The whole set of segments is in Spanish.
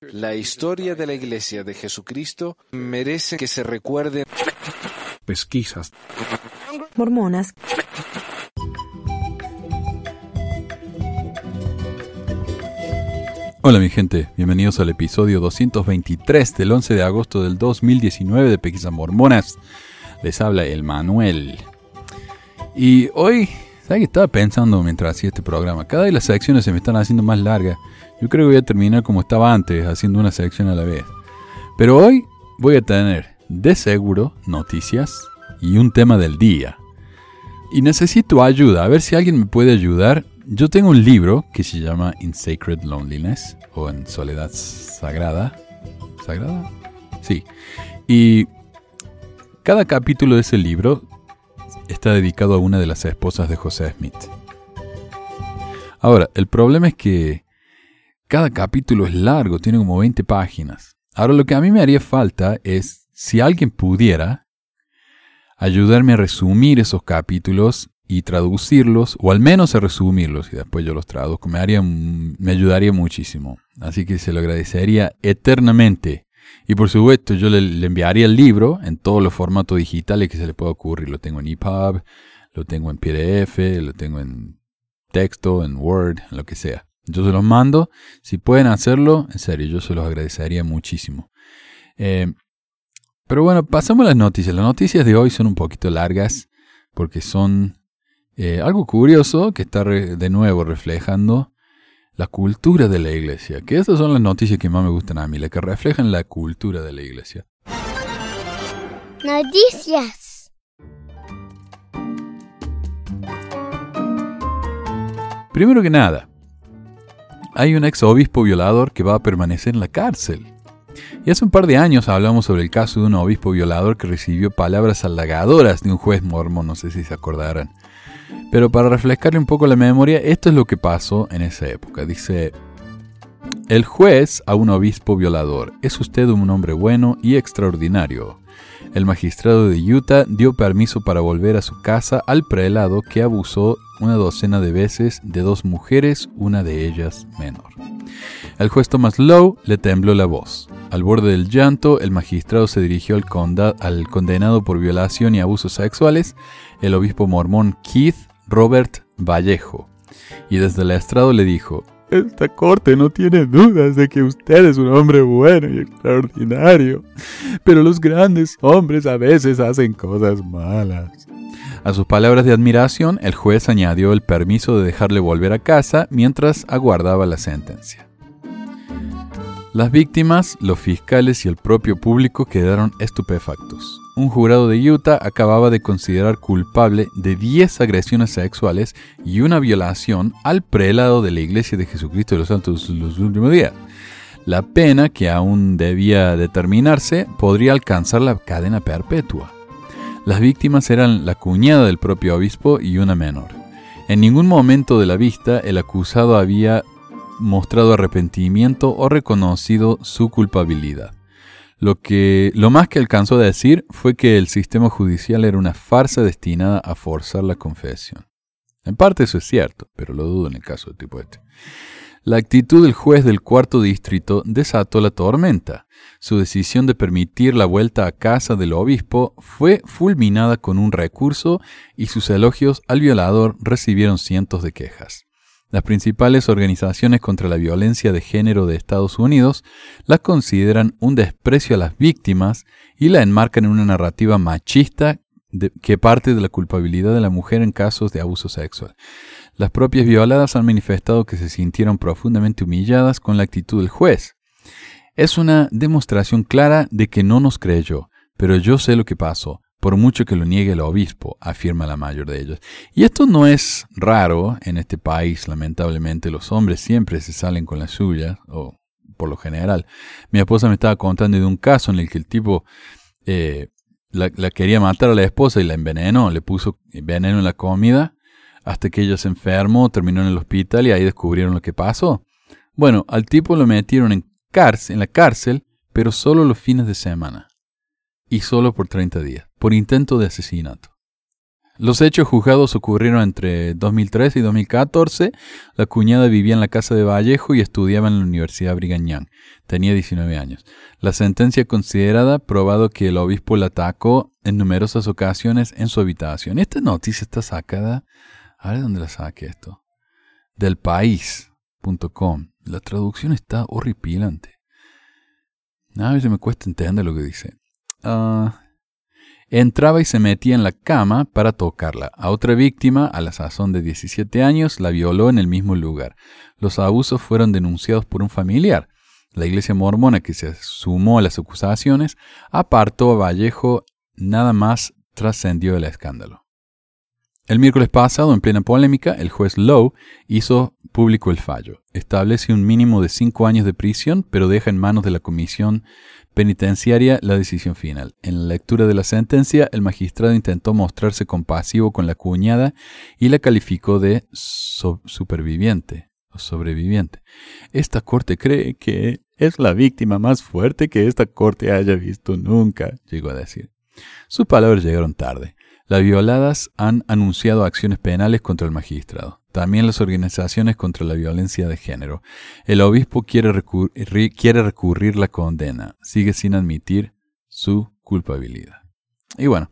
La historia de la Iglesia de Jesucristo merece que se recuerde. Pesquisas. Mormonas. Hola mi gente, bienvenidos al episodio 223 del 11 de agosto del 2019 de Pesquisas Mormonas. Les habla el Manuel. Y hoy, ¿sabes qué estaba pensando mientras hacía este programa? Cada vez las secciones se me están haciendo más largas. Yo creo que voy a terminar como estaba antes, haciendo una sección a la vez. Pero hoy voy a tener, de seguro, noticias y un tema del día. Y necesito ayuda, a ver si alguien me puede ayudar yo tengo un libro que se llama In Sacred Loneliness o en Soledad Sagrada. ¿Sagrada? Sí. Y cada capítulo de ese libro está dedicado a una de las esposas de José Smith. Ahora, el problema es que cada capítulo es largo, tiene como 20 páginas. Ahora, lo que a mí me haría falta es si alguien pudiera ayudarme a resumir esos capítulos y traducirlos, o al menos a resumirlos, y después yo los traduzco, me, haría, me ayudaría muchísimo. Así que se lo agradecería eternamente. Y por supuesto, yo le, enviaría el libro en todos los formatos digitales que se le pueda ocurrir. Lo tengo en EPUB, lo tengo en PDF, lo tengo en texto, en Word, en lo que sea. Yo se los mando. Si pueden hacerlo, en serio, yo se los agradecería muchísimo. Eh, pero bueno, pasamos a las noticias. Las noticias de hoy son un poquito largas porque son eh, algo curioso que está de nuevo reflejando la cultura de la iglesia. Que estas son las noticias que más me gustan a mí, las que reflejan la cultura de la iglesia. Noticias. Primero que nada, hay un ex obispo violador que va a permanecer en la cárcel. Y hace un par de años hablamos sobre el caso de un obispo violador que recibió palabras halagadoras de un juez mormón, no sé si se acordarán. Pero para refrescarle un poco la memoria, esto es lo que pasó en esa época. Dice, el juez a un obispo violador, es usted un hombre bueno y extraordinario. El magistrado de Utah dio permiso para volver a su casa al prelado que abusó una docena de veces de dos mujeres, una de ellas menor. El juez Thomas Lowe le tembló la voz. Al borde del llanto, el magistrado se dirigió al, al condenado por violación y abusos sexuales, el obispo mormón Keith Robert Vallejo, y desde el estrado le dijo, esta corte no tiene dudas de que usted es un hombre bueno y extraordinario, pero los grandes hombres a veces hacen cosas malas. A sus palabras de admiración, el juez añadió el permiso de dejarle volver a casa mientras aguardaba la sentencia. Las víctimas, los fiscales y el propio público quedaron estupefactos. Un jurado de Utah acababa de considerar culpable de 10 agresiones sexuales y una violación al prelado de la Iglesia de Jesucristo de los Santos los últimos días. La pena, que aún debía determinarse, podría alcanzar la cadena perpetua. Las víctimas eran la cuñada del propio obispo y una menor. En ningún momento de la vista el acusado había mostrado arrepentimiento o reconocido su culpabilidad. Lo, que, lo más que alcanzó a decir fue que el sistema judicial era una farsa destinada a forzar la confesión. En parte eso es cierto, pero lo dudo en el caso del tipo este. La actitud del juez del cuarto distrito desató la tormenta. Su decisión de permitir la vuelta a casa del obispo fue fulminada con un recurso y sus elogios al violador recibieron cientos de quejas. Las principales organizaciones contra la violencia de género de Estados Unidos la consideran un desprecio a las víctimas y la enmarcan en una narrativa machista que parte de la culpabilidad de la mujer en casos de abuso sexual. Las propias violadas han manifestado que se sintieron profundamente humilladas con la actitud del juez. Es una demostración clara de que no nos creyó, pero yo sé lo que pasó por mucho que lo niegue el obispo, afirma la mayor de ellos. Y esto no es raro en este país, lamentablemente los hombres siempre se salen con la suya, o por lo general. Mi esposa me estaba contando de un caso en el que el tipo eh, la, quería matar a la esposa y la envenenó, le puso veneno en la comida, hasta que ella se enfermó, terminó en el hospital y ahí descubrieron lo que pasó. Bueno, al tipo lo metieron en, cárcel, en la cárcel, pero solo los fines de semana y solo por 30 días, por intento de asesinato. Los hechos juzgados ocurrieron entre 2013 y 2014. La cuñada vivía en la casa de Vallejo y estudiaba en la Universidad Brigham Young. Tenía 19 años. La sentencia considerada probado que el obispo la atacó en numerosas ocasiones en su habitación. Esta noticia está sacada. A ver dónde la saqué esto. Del país.com. La traducción está horripilante. A veces me cuesta entender lo que dice. Ah, entraba y se metía en la cama para tocarla. A otra víctima, a la sazón de 17 años, la violó en el mismo lugar. Los abusos fueron denunciados por un familiar. La iglesia mormona, que se sumó a las acusaciones, apartó a Vallejo nada más trascendió el escándalo. El miércoles pasado, en plena polémica, el juez Lowe hizo público el fallo. Establece un mínimo de cinco años de prisión, pero deja en manos de la comisión penitenciaria la decisión final. En la lectura de la sentencia, el magistrado intentó mostrarse compasivo con la cuñada y la calificó de superviviente o sobreviviente. Esta corte cree que es la víctima más fuerte que esta corte haya visto nunca, llegó a decir. Sus palabras llegaron tarde. Las violadas han anunciado acciones penales contra el magistrado. También las organizaciones contra la violencia de género. El obispo quiere, recurrir la condena. Sigue sin admitir su culpabilidad. Y bueno,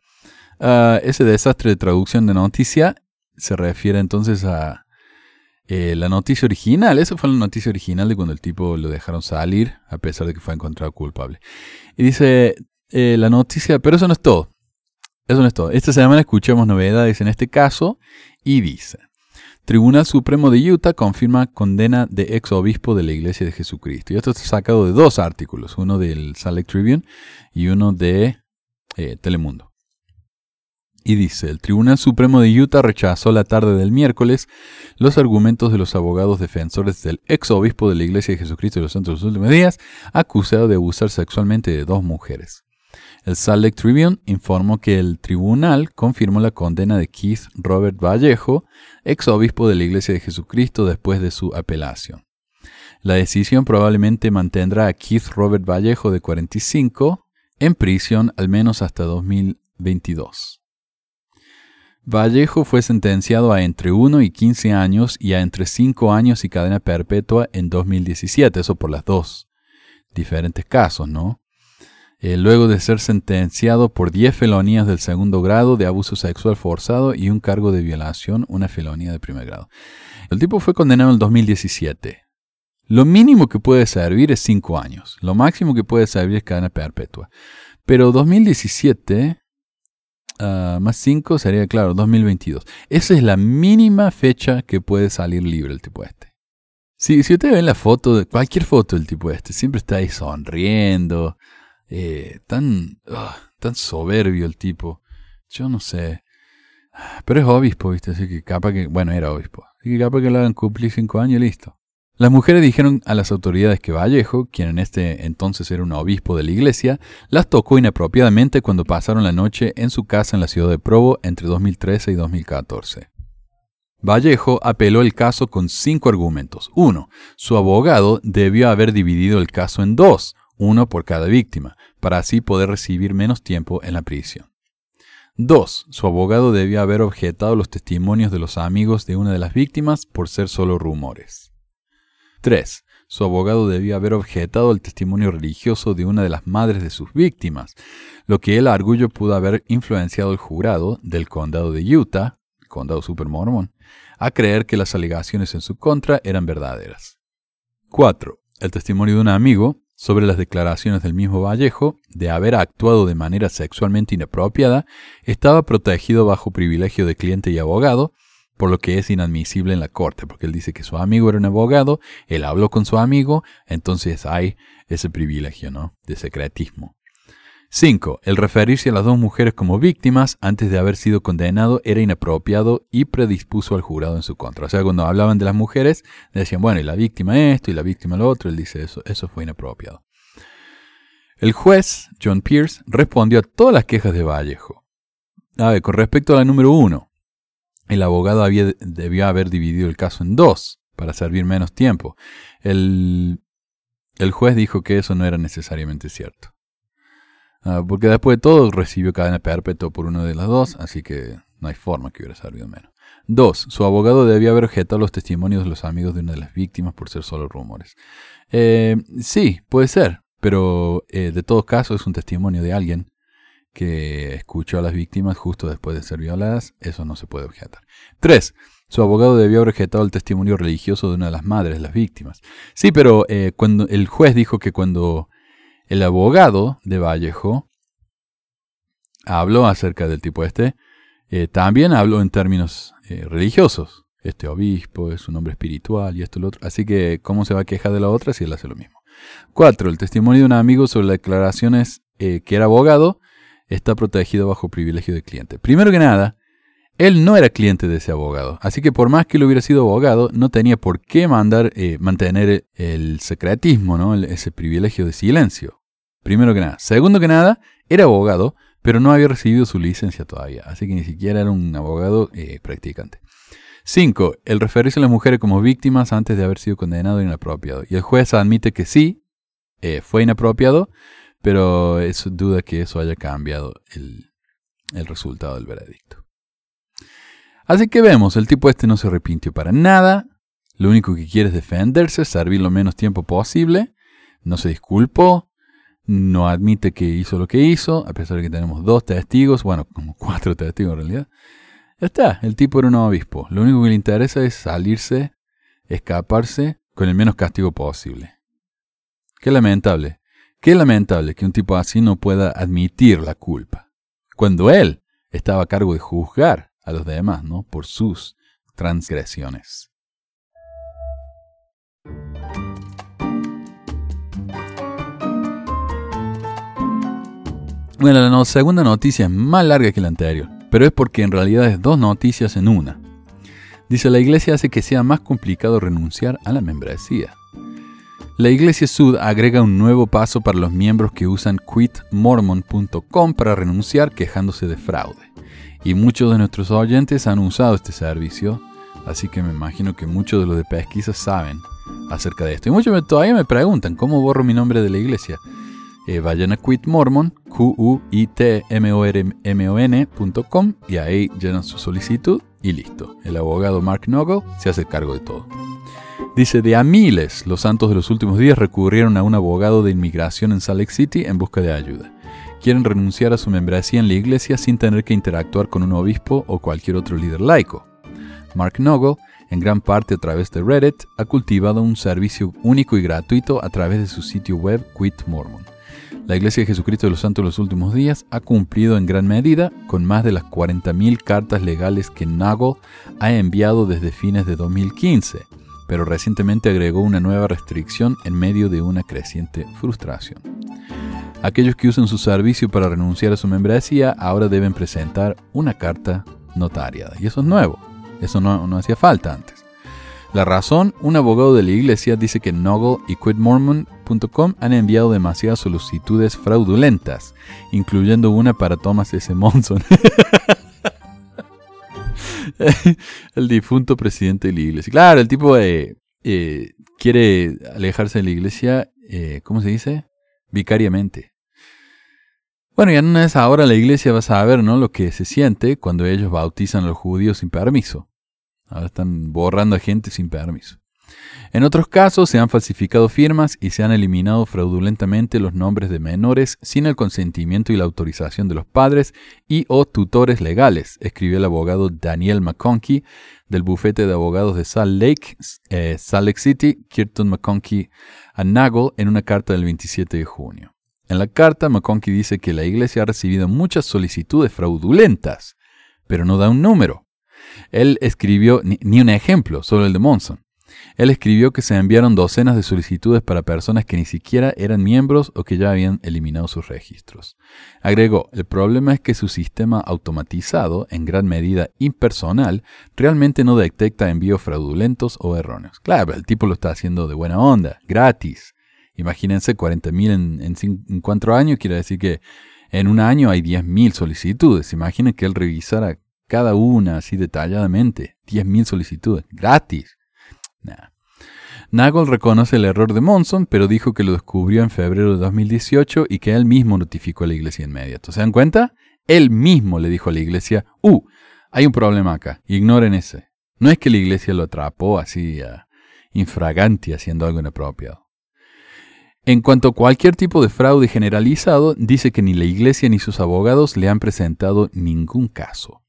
ah, ese desastre de traducción de noticia se refiere entonces a eh, la noticia original. Esa fue la noticia original de cuando el tipo lo dejaron salir, a pesar de que fue encontrado culpable. Y dice eh, la noticia, pero eso no es todo. Eso no es todo. Esta semana escuchamos novedades en este caso y dice. Tribunal Supremo de Utah confirma condena de ex obispo de la Iglesia de Jesucristo. Y esto está sacado de dos artículos, uno del Salt Tribune y uno de eh, Telemundo. Y dice, el Tribunal Supremo de Utah rechazó la tarde del miércoles los argumentos de los abogados defensores del ex obispo de la Iglesia de Jesucristo de los Santos de los Últimos Días, acusado de abusar sexualmente de dos mujeres. El Salt Lake Tribune informó que el tribunal confirmó la condena de Keith Robert Vallejo, ex obispo de la Iglesia de Jesucristo, después de su apelación. La decisión probablemente mantendrá a Keith Robert Vallejo, de 45, en prisión al menos hasta 2022. Vallejo fue sentenciado a entre 1 y 15 años y a entre 5 años y cadena perpetua en 2017, eso por las dos diferentes casos, ¿no? Eh, luego de ser sentenciado por 10 felonías del segundo grado de abuso sexual forzado y un cargo de violación, una felonía de primer grado. El tipo fue condenado en el 2017. Lo mínimo que puede servir es 5 años. Lo máximo que puede servir es cadena perpetua. Pero 2017 ah, más 5 sería, claro, 2022. Esa es la mínima fecha que puede salir libre el tipo este. Si, si ustedes ven la foto, de cualquier foto del tipo este, siempre está ahí sonriendo, eh, tan, ah, tan soberbio el tipo. Yo no sé. Pero es obispo, ¿viste? Así que capaz que, bueno, era obispo. Así que capaz que lo hagan cumplir cinco años y listo. Las mujeres dijeron a las autoridades que Vallejo, quien en este entonces era un obispo de la iglesia, las tocó inapropiadamente cuando pasaron la noche en su casa en la ciudad de Provo entre 2013 y 2014. Vallejo apeló el caso con cinco argumentos. Uno, su abogado debió haber dividido el caso en dos, uno por cada víctima, para así poder recibir menos tiempo en la prisión. 2. Su abogado debió haber objetado los testimonios de los amigos de una de las víctimas por ser solo rumores. 3. Su abogado debió haber objetado el testimonio religioso de una de las madres de sus víctimas, lo que él arguyo pudo haber influenciado al jurado del condado de Utah, el condado supermormón, a creer que las alegaciones en su contra eran verdaderas. 4. El testimonio de un amigo, sobre las declaraciones del mismo Vallejo de haber actuado de manera sexualmente inapropiada, estaba protegido bajo privilegio de cliente y abogado, por lo que es inadmisible en la corte, porque él dice que su amigo era un abogado, él habló con su amigo, entonces hay ese privilegio, ¿no? De secretismo. 5. El referirse a las dos mujeres como víctimas antes de haber sido condenado era inapropiado y predispuso al jurado en su contra. O sea, cuando hablaban de las mujeres, decían, bueno, y la víctima esto y la víctima lo otro, él dice eso, eso fue inapropiado. El juez, John Pierce, respondió a todas las quejas de Vallejo. A ver, con respecto a la número uno, el abogado debió haber dividido el caso en dos para servir menos tiempo. El, el juez dijo que eso no era necesariamente cierto. Ah, porque después de todo recibió cadena perpetua por uno de las dos, así que No hay forma que hubiera servido menos. Dos, su abogado debía haber objetado los testimonios de los amigos de una de las víctimas por ser solo rumores. Eh, sí, puede ser, pero eh, de todo caso es un testimonio de alguien que escuchó a las víctimas justo después de ser violadas. Eso no se puede objetar. Tres, su abogado debió haber objetado el testimonio religioso de una de las madres de las víctimas. Sí, pero eh, cuando el juez dijo que cuando el abogado de Vallejo habló acerca del tipo este, eh, también habló en términos eh, religiosos. Este obispo es un hombre espiritual y esto y lo otro. Así que, ¿cómo se va a quejar de la otra si él hace lo mismo? Cuatro, el testimonio de un amigo sobre las declaraciones que era abogado está protegido bajo privilegio de cliente. Primero que nada, él no era cliente de ese abogado, así que por más que él hubiera sido abogado, no tenía por qué mandar, eh, mantener el secretismo, ¿no? ese privilegio de silencio. Primero que nada. Segundo que nada, era abogado, pero no había recibido su licencia todavía, así que ni siquiera era un abogado eh, practicante. 5. El referirse a las mujeres como víctimas antes de haber sido condenado inapropiado. Y el juez admite que sí, eh, fue inapropiado, pero es duda que eso haya cambiado el resultado del veredicto. Así que vemos, el tipo este no se arrepintió para nada, lo único que quiere es defenderse, servir lo menos tiempo posible, no se disculpó, no admite que hizo lo que hizo, a pesar de que tenemos dos testigos, bueno, como cuatro testigos en realidad. Ya está, el tipo era un obispo, lo único que le interesa es salirse, escaparse con el menos castigo posible. Qué lamentable, qué lamentable que un tipo así no pueda admitir la culpa, cuando él estaba a cargo de juzgar a los demás, ¿no? Por sus transgresiones. Bueno, la segunda noticia es más larga que la anterior, pero es porque en realidad es dos noticias en una. Dice, la iglesia hace que sea más complicado renunciar a la membresía. La Iglesia Sud agrega un nuevo paso para los miembros que usan quitmormon.com para renunciar quejándose de fraude y muchos de nuestros oyentes han usado este servicio, así que me imagino que muchos de los de pesquisa saben acerca de esto. Y muchos todavía me preguntan, ¿cómo borro mi nombre de la iglesia? Eh, vayan a quitmormon, q u i t m o r m o ncom y ahí llenan su solicitud y listo. El abogado Mark Noggle se hace cargo de todo. Dice, de a miles los santos de los últimos días recurrieron a un abogado de inmigración en Salt Lake City en busca de ayuda quieren renunciar a su membresía en la iglesia sin tener que interactuar con un obispo o cualquier otro líder laico. Mark Noggle, en gran parte a través de Reddit, ha cultivado un servicio único y gratuito a través de su sitio web Quit Mormon. La Iglesia de Jesucristo de los Santos de los Últimos Días ha cumplido en gran medida con más de las 40.000 cartas legales que Noggle ha enviado desde fines de 2015, pero recientemente agregó una nueva restricción en medio de una creciente frustración. Aquellos que usen su servicio para renunciar a su membresía ahora deben presentar una carta notariada. Y eso es nuevo. Eso no, hacía falta antes. La razón, un abogado de la iglesia dice que Noggle y Han enviado demasiadas solicitudes fraudulentas, incluyendo una para Thomas S. Monson, el difunto presidente de la iglesia. Claro, el tipo eh, eh, quiere alejarse de la iglesia, eh, ¿cómo se dice? Vicariamente. Bueno, ya no es ahora la iglesia va a saber ¿no? lo que se siente cuando ellos bautizan a los judíos sin permiso. Ahora están borrando a gente sin permiso. En otros casos se han falsificado firmas y se han eliminado fraudulentamente los nombres de menores sin el consentimiento y la autorización de los padres y o tutores legales, escribió el abogado Daniel McConkie del bufete de abogados de Salt Lake, eh, City, Kirton McConkie a Nagel en una carta del 27 de junio. En la carta, McConkie dice que la iglesia ha recibido muchas solicitudes fraudulentas, pero no da un número. Él escribió, ni, un ejemplo, solo el de Monson. Él escribió que se enviaron docenas de solicitudes para personas que ni siquiera eran miembros o que ya habían eliminado sus registros. Agregó, el problema es que su sistema automatizado, en gran medida impersonal, realmente no detecta envíos fraudulentos o erróneos. Claro, el tipo lo está haciendo de buena onda, gratis. Imagínense 40.000 en, en, cuatro años, quiere decir que en un año hay 10.000 solicitudes. Imaginen que él revisara cada una así detalladamente. 10.000 solicitudes, gratis. Nagel reconoce el error de Monson, pero dijo que lo descubrió en febrero de 2018 y que él mismo notificó a la iglesia inmediato. ¿Se dan cuenta? Él mismo le dijo a la iglesia, uh, Hay un problema acá, ignoren ese. No es que la iglesia lo atrapó así uh, infraganti haciendo algo inapropiado. En cuanto a cualquier tipo de fraude generalizado, dice que ni la iglesia ni sus abogados le han presentado ningún caso.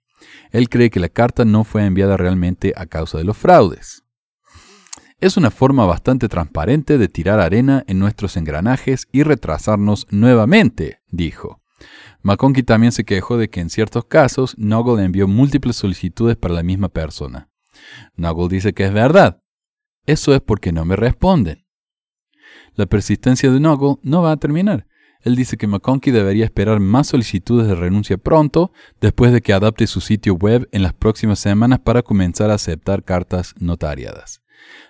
Él cree que la carta no fue enviada realmente a causa de los fraudes. Es una forma bastante transparente de tirar arena en nuestros engranajes y retrasarnos nuevamente, dijo. McConkie también se quejó de que en ciertos casos Noggle envió múltiples solicitudes para la misma persona. Noggle dice que es verdad. Eso es porque no me responden. La persistencia de Noggle no va a terminar. Él dice que McConkie debería esperar más solicitudes de renuncia pronto, después de que adapte su sitio web en las próximas semanas para comenzar a aceptar cartas notariadas.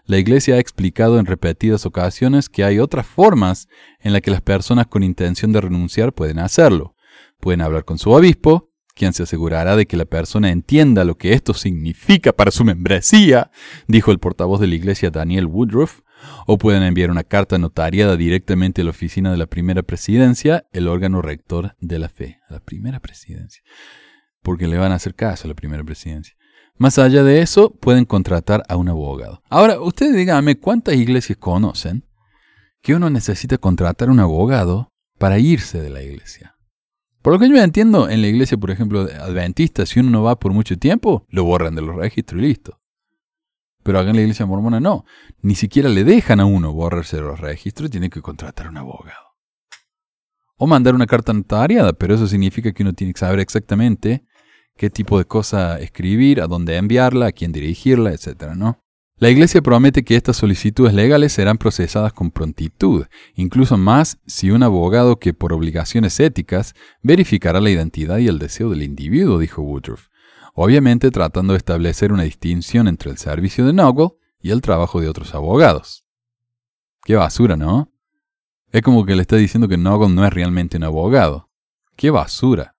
La Iglesia ha explicado en repetidas ocasiones que hay otras formas en las que las personas con intención de renunciar pueden hacerlo. Pueden hablar con su obispo, quien se asegurará de que la persona entienda lo que esto significa para su membresía, dijo el portavoz de la Iglesia Daniel Woodruff, o pueden enviar una carta notariada directamente a la oficina de la primera presidencia, el órgano rector de la fe. La primera presidencia. Porque le van a hacer caso a la primera presidencia. Más allá de eso, pueden contratar a un abogado. Ahora, ustedes díganme cuántas iglesias conocen que uno necesita contratar a un abogado para irse de la iglesia. Por lo que yo entiendo, en la iglesia, por ejemplo, adventista, si uno no va por mucho tiempo, lo borran de los registros y listo. Pero acá en la iglesia mormona no. Ni siquiera le dejan a uno borrarse de los registros tiene que contratar a un abogado. O mandar una carta notariada, pero eso significa que uno tiene que saber exactamente qué tipo de cosa escribir, a dónde enviarla, a quién dirigirla, etc. ¿no? La Iglesia promete que estas solicitudes legales serán procesadas con prontitud, incluso más si un abogado que por obligaciones éticas verificará la identidad y el deseo del individuo, dijo Woodruff, obviamente tratando de establecer una distinción entre el servicio de Noggle y el trabajo de otros abogados. Qué basura, ¿no? Es como que le está diciendo que Noggle no es realmente un abogado. Qué basura.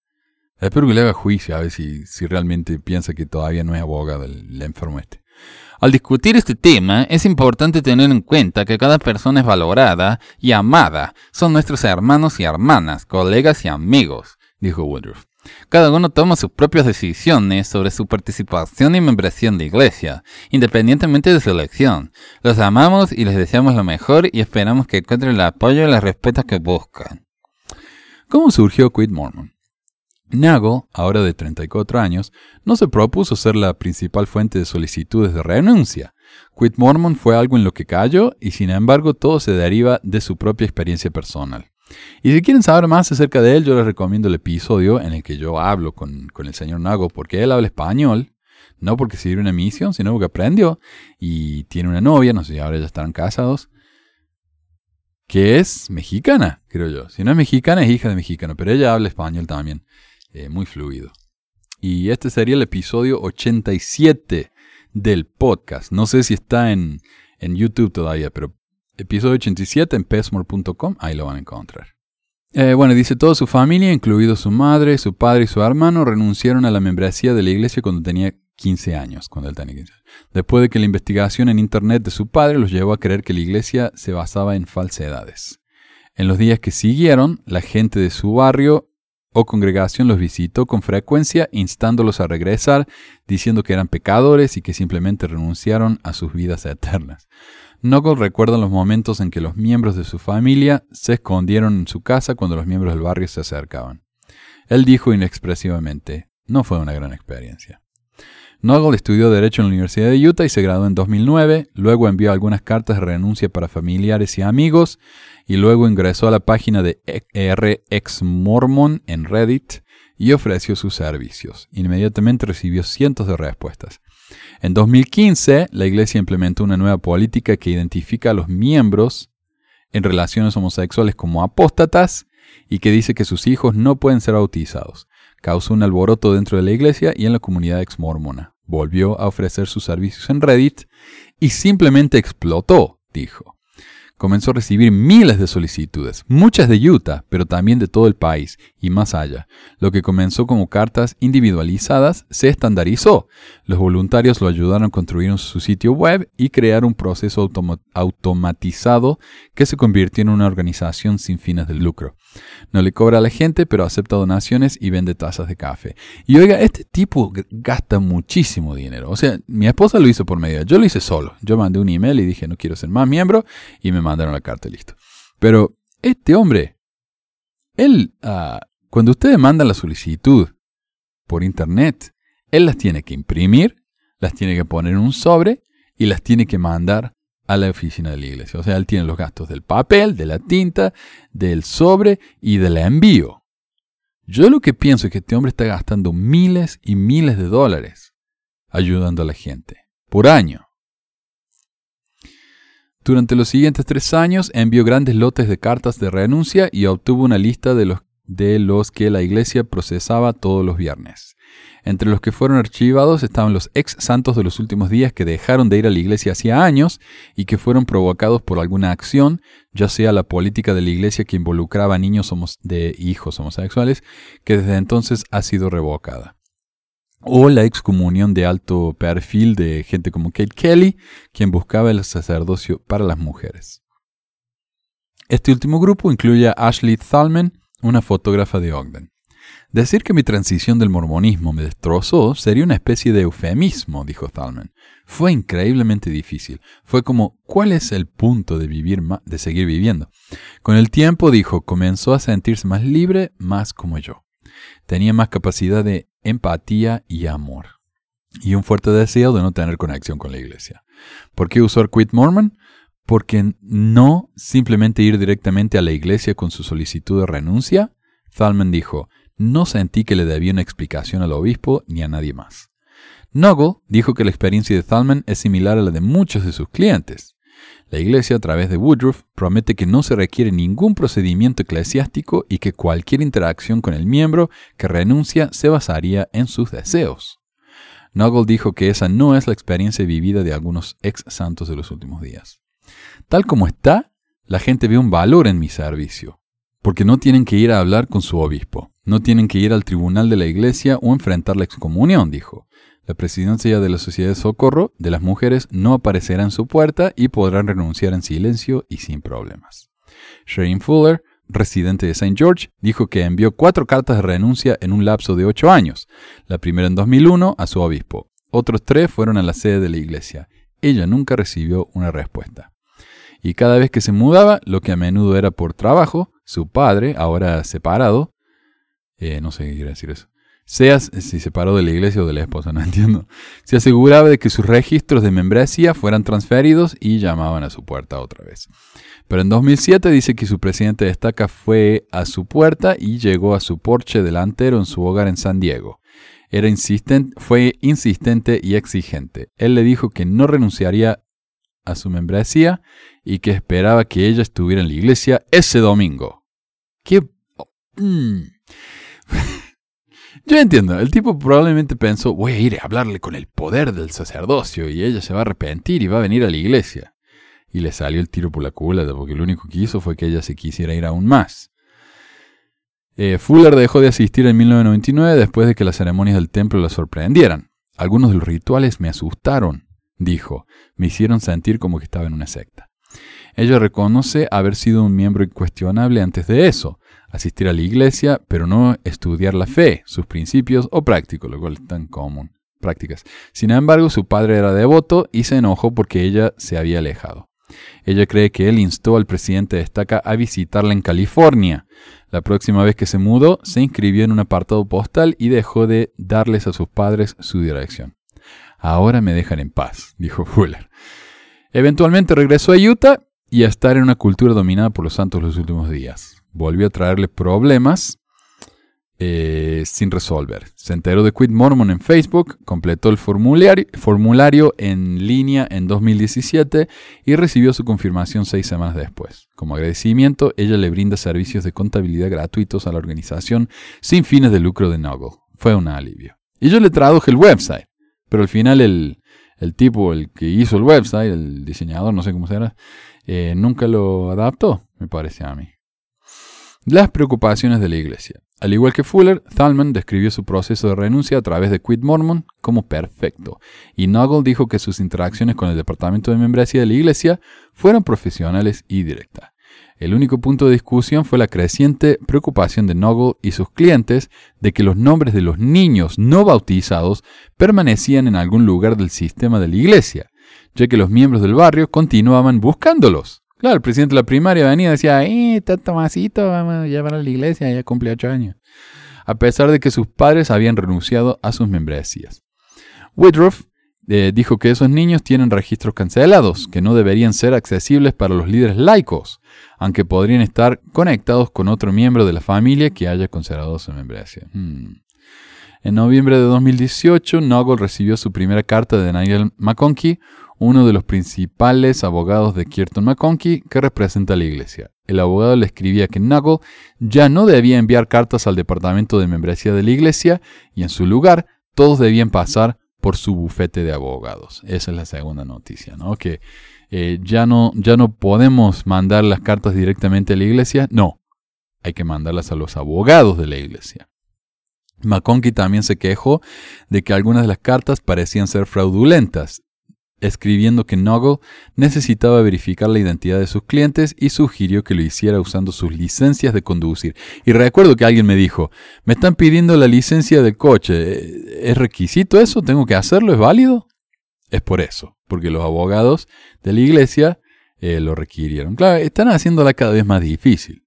Espero que le haga juicio a ver si, si realmente piensa que todavía no es abogado el, enfermo este. Al discutir este tema, es importante tener en cuenta que cada persona es valorada y amada. Son nuestros hermanos y hermanas, colegas y amigos, dijo Woodruff. Cada uno toma sus propias decisiones sobre su participación y membresía en la iglesia, independientemente de su elección. Los amamos y les deseamos lo mejor y esperamos que encuentren el apoyo y la respeto que buscan. ¿Cómo surgió Quid Mormon? Nagel, ahora de 34 años, no se propuso ser la principal fuente de solicitudes de renuncia. Quit Mormon fue algo en lo que cayó y sin embargo todo se deriva de su propia experiencia personal. Y si quieren saber más acerca de él, yo les recomiendo el episodio en el que yo hablo con, el señor Nago, porque él habla español, no porque sirve una misión, sino porque aprendió y tiene una novia, no sé si ahora ya estarán casados, que es mexicana, creo yo. Si no es mexicana, es hija de mexicano, pero ella habla español también. Eh, muy fluido. Y este sería el episodio 87 del podcast. No sé si está en, en YouTube todavía, pero episodio 87 en pesmore.com, ahí lo van a encontrar. Eh, bueno, dice, toda su familia, incluido su madre, su padre y su hermano, renunciaron a la membresía de la iglesia cuando tenía 15 años, cuando él tenía 15 Después de que la investigación en internet de su padre los llevó a creer que la iglesia se basaba en falsedades. En los días que siguieron, la gente de su barrio o congregación los visitó con frecuencia, instándolos a regresar, diciendo que eran pecadores y que simplemente renunciaron a sus vidas eternas. Knuckle recuerda los momentos en que los miembros de su familia se escondieron en su casa cuando los miembros del barrio se acercaban. Él dijo inexpresivamente, no fue una gran experiencia. Noggle estudió Derecho en la Universidad de Utah y se graduó en 2009, luego envió algunas cartas de renuncia para familiares y amigos, y luego ingresó a la página de RX Mormon en Reddit y ofreció sus servicios. Inmediatamente recibió cientos de respuestas. En 2015, la iglesia implementó una nueva política que identifica a los miembros en relaciones homosexuales como apóstatas y que dice que sus hijos no pueden ser bautizados. Causó un alboroto dentro de la iglesia y en la comunidad ex-mormona. Volvió a ofrecer sus servicios en Reddit y simplemente explotó, dijo. Comenzó a recibir miles de solicitudes, muchas de Utah, pero también de todo el país y más allá. Lo que comenzó como cartas individualizadas se estandarizó. Los voluntarios lo ayudaron a construir su sitio web y crear un proceso automatizado que se convirtió en una organización sin fines de lucro. No le cobra a la gente, pero acepta donaciones y vende tazas de café. Y oiga, este tipo gasta muchísimo dinero. O sea, mi esposa lo hizo por medio. Yo lo hice solo. Yo mandé un email y dije, no quiero ser más miembro. Y me mandaron la carta listo. Pero este hombre, él, ah, cuando ustedes mandan la solicitud por internet, él las tiene que imprimir, las tiene que poner en un sobre y las tiene que mandar a la oficina de la iglesia. O sea, él tiene los gastos del papel, de la tinta, del sobre y del envío. Yo lo que pienso es que este hombre está gastando miles y miles de dólares ayudando a la gente por año. Durante los siguientes tres años envió grandes lotes de cartas de renuncia y obtuvo una lista de los, de los que la iglesia procesaba todos los viernes. Entre los que fueron archivados estaban los ex santos de los últimos días que dejaron de ir a la iglesia hacía años y que fueron provocados por alguna acción, ya sea la política de la iglesia que involucraba a niños de hijos homosexuales, que desde entonces ha sido revocada o la excomunión de alto perfil de gente como Kate Kelly, quien buscaba el sacerdocio para las mujeres. Este último grupo incluye a Ashley Thalman, una fotógrafa de Ogden. Decir que mi transición del mormonismo me destrozó sería una especie de eufemismo, dijo Thalman. Fue increíblemente difícil. Fue como, ¿cuál es el punto de vivir de seguir viviendo? Con el tiempo, dijo, comenzó a sentirse más libre, más como yo. Tenía más capacidad de empatía y amor. Y un fuerte deseo de no tener conexión con la iglesia. ¿Por qué usó Quit Mormon? Porque no simplemente ir directamente a la iglesia con su solicitud de renuncia. Thalman dijo, no sentí que le debía una explicación al obispo ni a nadie más. Noggle dijo que la experiencia de Thalman es similar a la de muchos de sus clientes. La Iglesia, a través de Woodruff, promete que no se requiere ningún procedimiento eclesiástico y que cualquier interacción con el miembro que renuncia se basaría en sus deseos. Noggle dijo que esa no es la experiencia vivida de algunos ex santos de los últimos días. Tal como está, la gente ve un valor en mi servicio, porque no tienen que ir a hablar con su obispo, no tienen que ir al tribunal de la iglesia o enfrentar la excomunión, dijo. La presidencia de la Sociedad de Socorro de las Mujeres no aparecerá en su puerta y podrán renunciar en silencio y sin problemas. Shane Fuller, residente de St. George, dijo que envió cuatro cartas de renuncia en un lapso de ocho años, la primera en 2001 a su obispo. Otros tres fueron a la sede de la iglesia. Ella nunca recibió una respuesta. Y cada vez que se mudaba, lo que a menudo era por trabajo, su padre, ahora separado, eh, no sé qué quiere decir eso, sea si se paró de la iglesia o de la esposa, no entiendo, se aseguraba de que sus registros de membresía fueran transferidos y llamaban a su puerta otra vez. Pero en 2007 dice que su presidente de estaca fue a su puerta y llegó a su porche delantero en su hogar en San Diego. Era insistente, fue insistente y exigente. Él le dijo que no renunciaría a su membresía y que esperaba que ella estuviera en la iglesia ese domingo. ¿Qué? Mm. Yo entiendo, el tipo probablemente pensó, voy a ir a hablarle con el poder del sacerdocio y ella se va a arrepentir y va a venir a la iglesia. Y le salió el tiro por la culata porque lo único que hizo fue que ella se quisiera ir aún más. Eh, Fuller dejó de asistir en 1999 después de que las ceremonias del templo la sorprendieran. Algunos de los rituales me asustaron, dijo, me hicieron sentir como que estaba en una secta. Ella reconoce haber sido un miembro incuestionable antes de eso, asistir a la iglesia, pero no estudiar la fe, sus principios o prácticos, lo cual es tan común. Prácticas. Sin embargo, su padre era devoto y se enojó porque ella se había alejado. Ella cree que él instó al presidente de Estaca a visitarla en California. La próxima vez que se mudó, se inscribió en un apartado postal y dejó de darles a sus padres su dirección. Ahora me dejan en paz, dijo Fuller. Eventualmente regresó a Utah y a estar en una cultura dominada por los santos los últimos días volvió a traerle problemas eh, sin resolver. Se enteró de Quit Mormon en Facebook, completó el formulario, en línea en 2017 y recibió su confirmación seis semanas después. Como agradecimiento, ella le brinda servicios de contabilidad gratuitos a la organización sin fines de lucro de Noggle. Fue un alivio. Y yo le traduje el website, pero al final el, el tipo, el que hizo el website, el diseñador, no sé cómo será, eh, nunca lo adaptó, me parece a mí. Las preocupaciones de la iglesia. Al igual que Fuller, Thalman describió su proceso de renuncia a través de Quit Mormon como perfecto, y Noggle dijo que sus interacciones con el departamento de membresía de la iglesia fueron profesionales y directas. El único punto de discusión fue la creciente preocupación de Noggle y sus clientes de que los nombres de los niños no bautizados permanecían en algún lugar del sistema de la iglesia, ya que los miembros del barrio continuaban buscándolos. Claro, el presidente de la primaria venía y decía, eh, está Tomasito, vamos a llevar a la iglesia, ya cumple ocho años. A pesar de que sus padres habían renunciado a sus membresías. Woodruff eh, dijo que esos niños tienen registros cancelados, que no deberían ser accesibles para los líderes laicos, aunque podrían estar conectados con otro miembro de la familia que haya conservado su membresía. Hmm. En noviembre de 2018, Noggle recibió su primera carta de Daniel McConkie, uno de los principales abogados de Kierton McConkie que representa a la iglesia. El abogado le escribía que Nuggle ya no debía enviar cartas al departamento de membresía de la iglesia y en su lugar todos debían pasar por su bufete de abogados. Esa es la segunda noticia, ¿no? Que eh, ya, no, ya no podemos mandar las cartas directamente a la iglesia, no, hay que mandarlas a los abogados de la iglesia. McConkie también se quejó de que algunas de las cartas parecían ser fraudulentas escribiendo que Noggle necesitaba verificar la identidad de sus clientes y sugirió que lo hiciera usando sus licencias de conducir. Y recuerdo que alguien me dijo, me están pidiendo la licencia del coche, ¿es requisito eso? ¿Tengo que hacerlo? ¿Es válido? Es por eso, porque los abogados de la iglesia eh, lo requirieron. Claro, están haciéndola cada vez más difícil.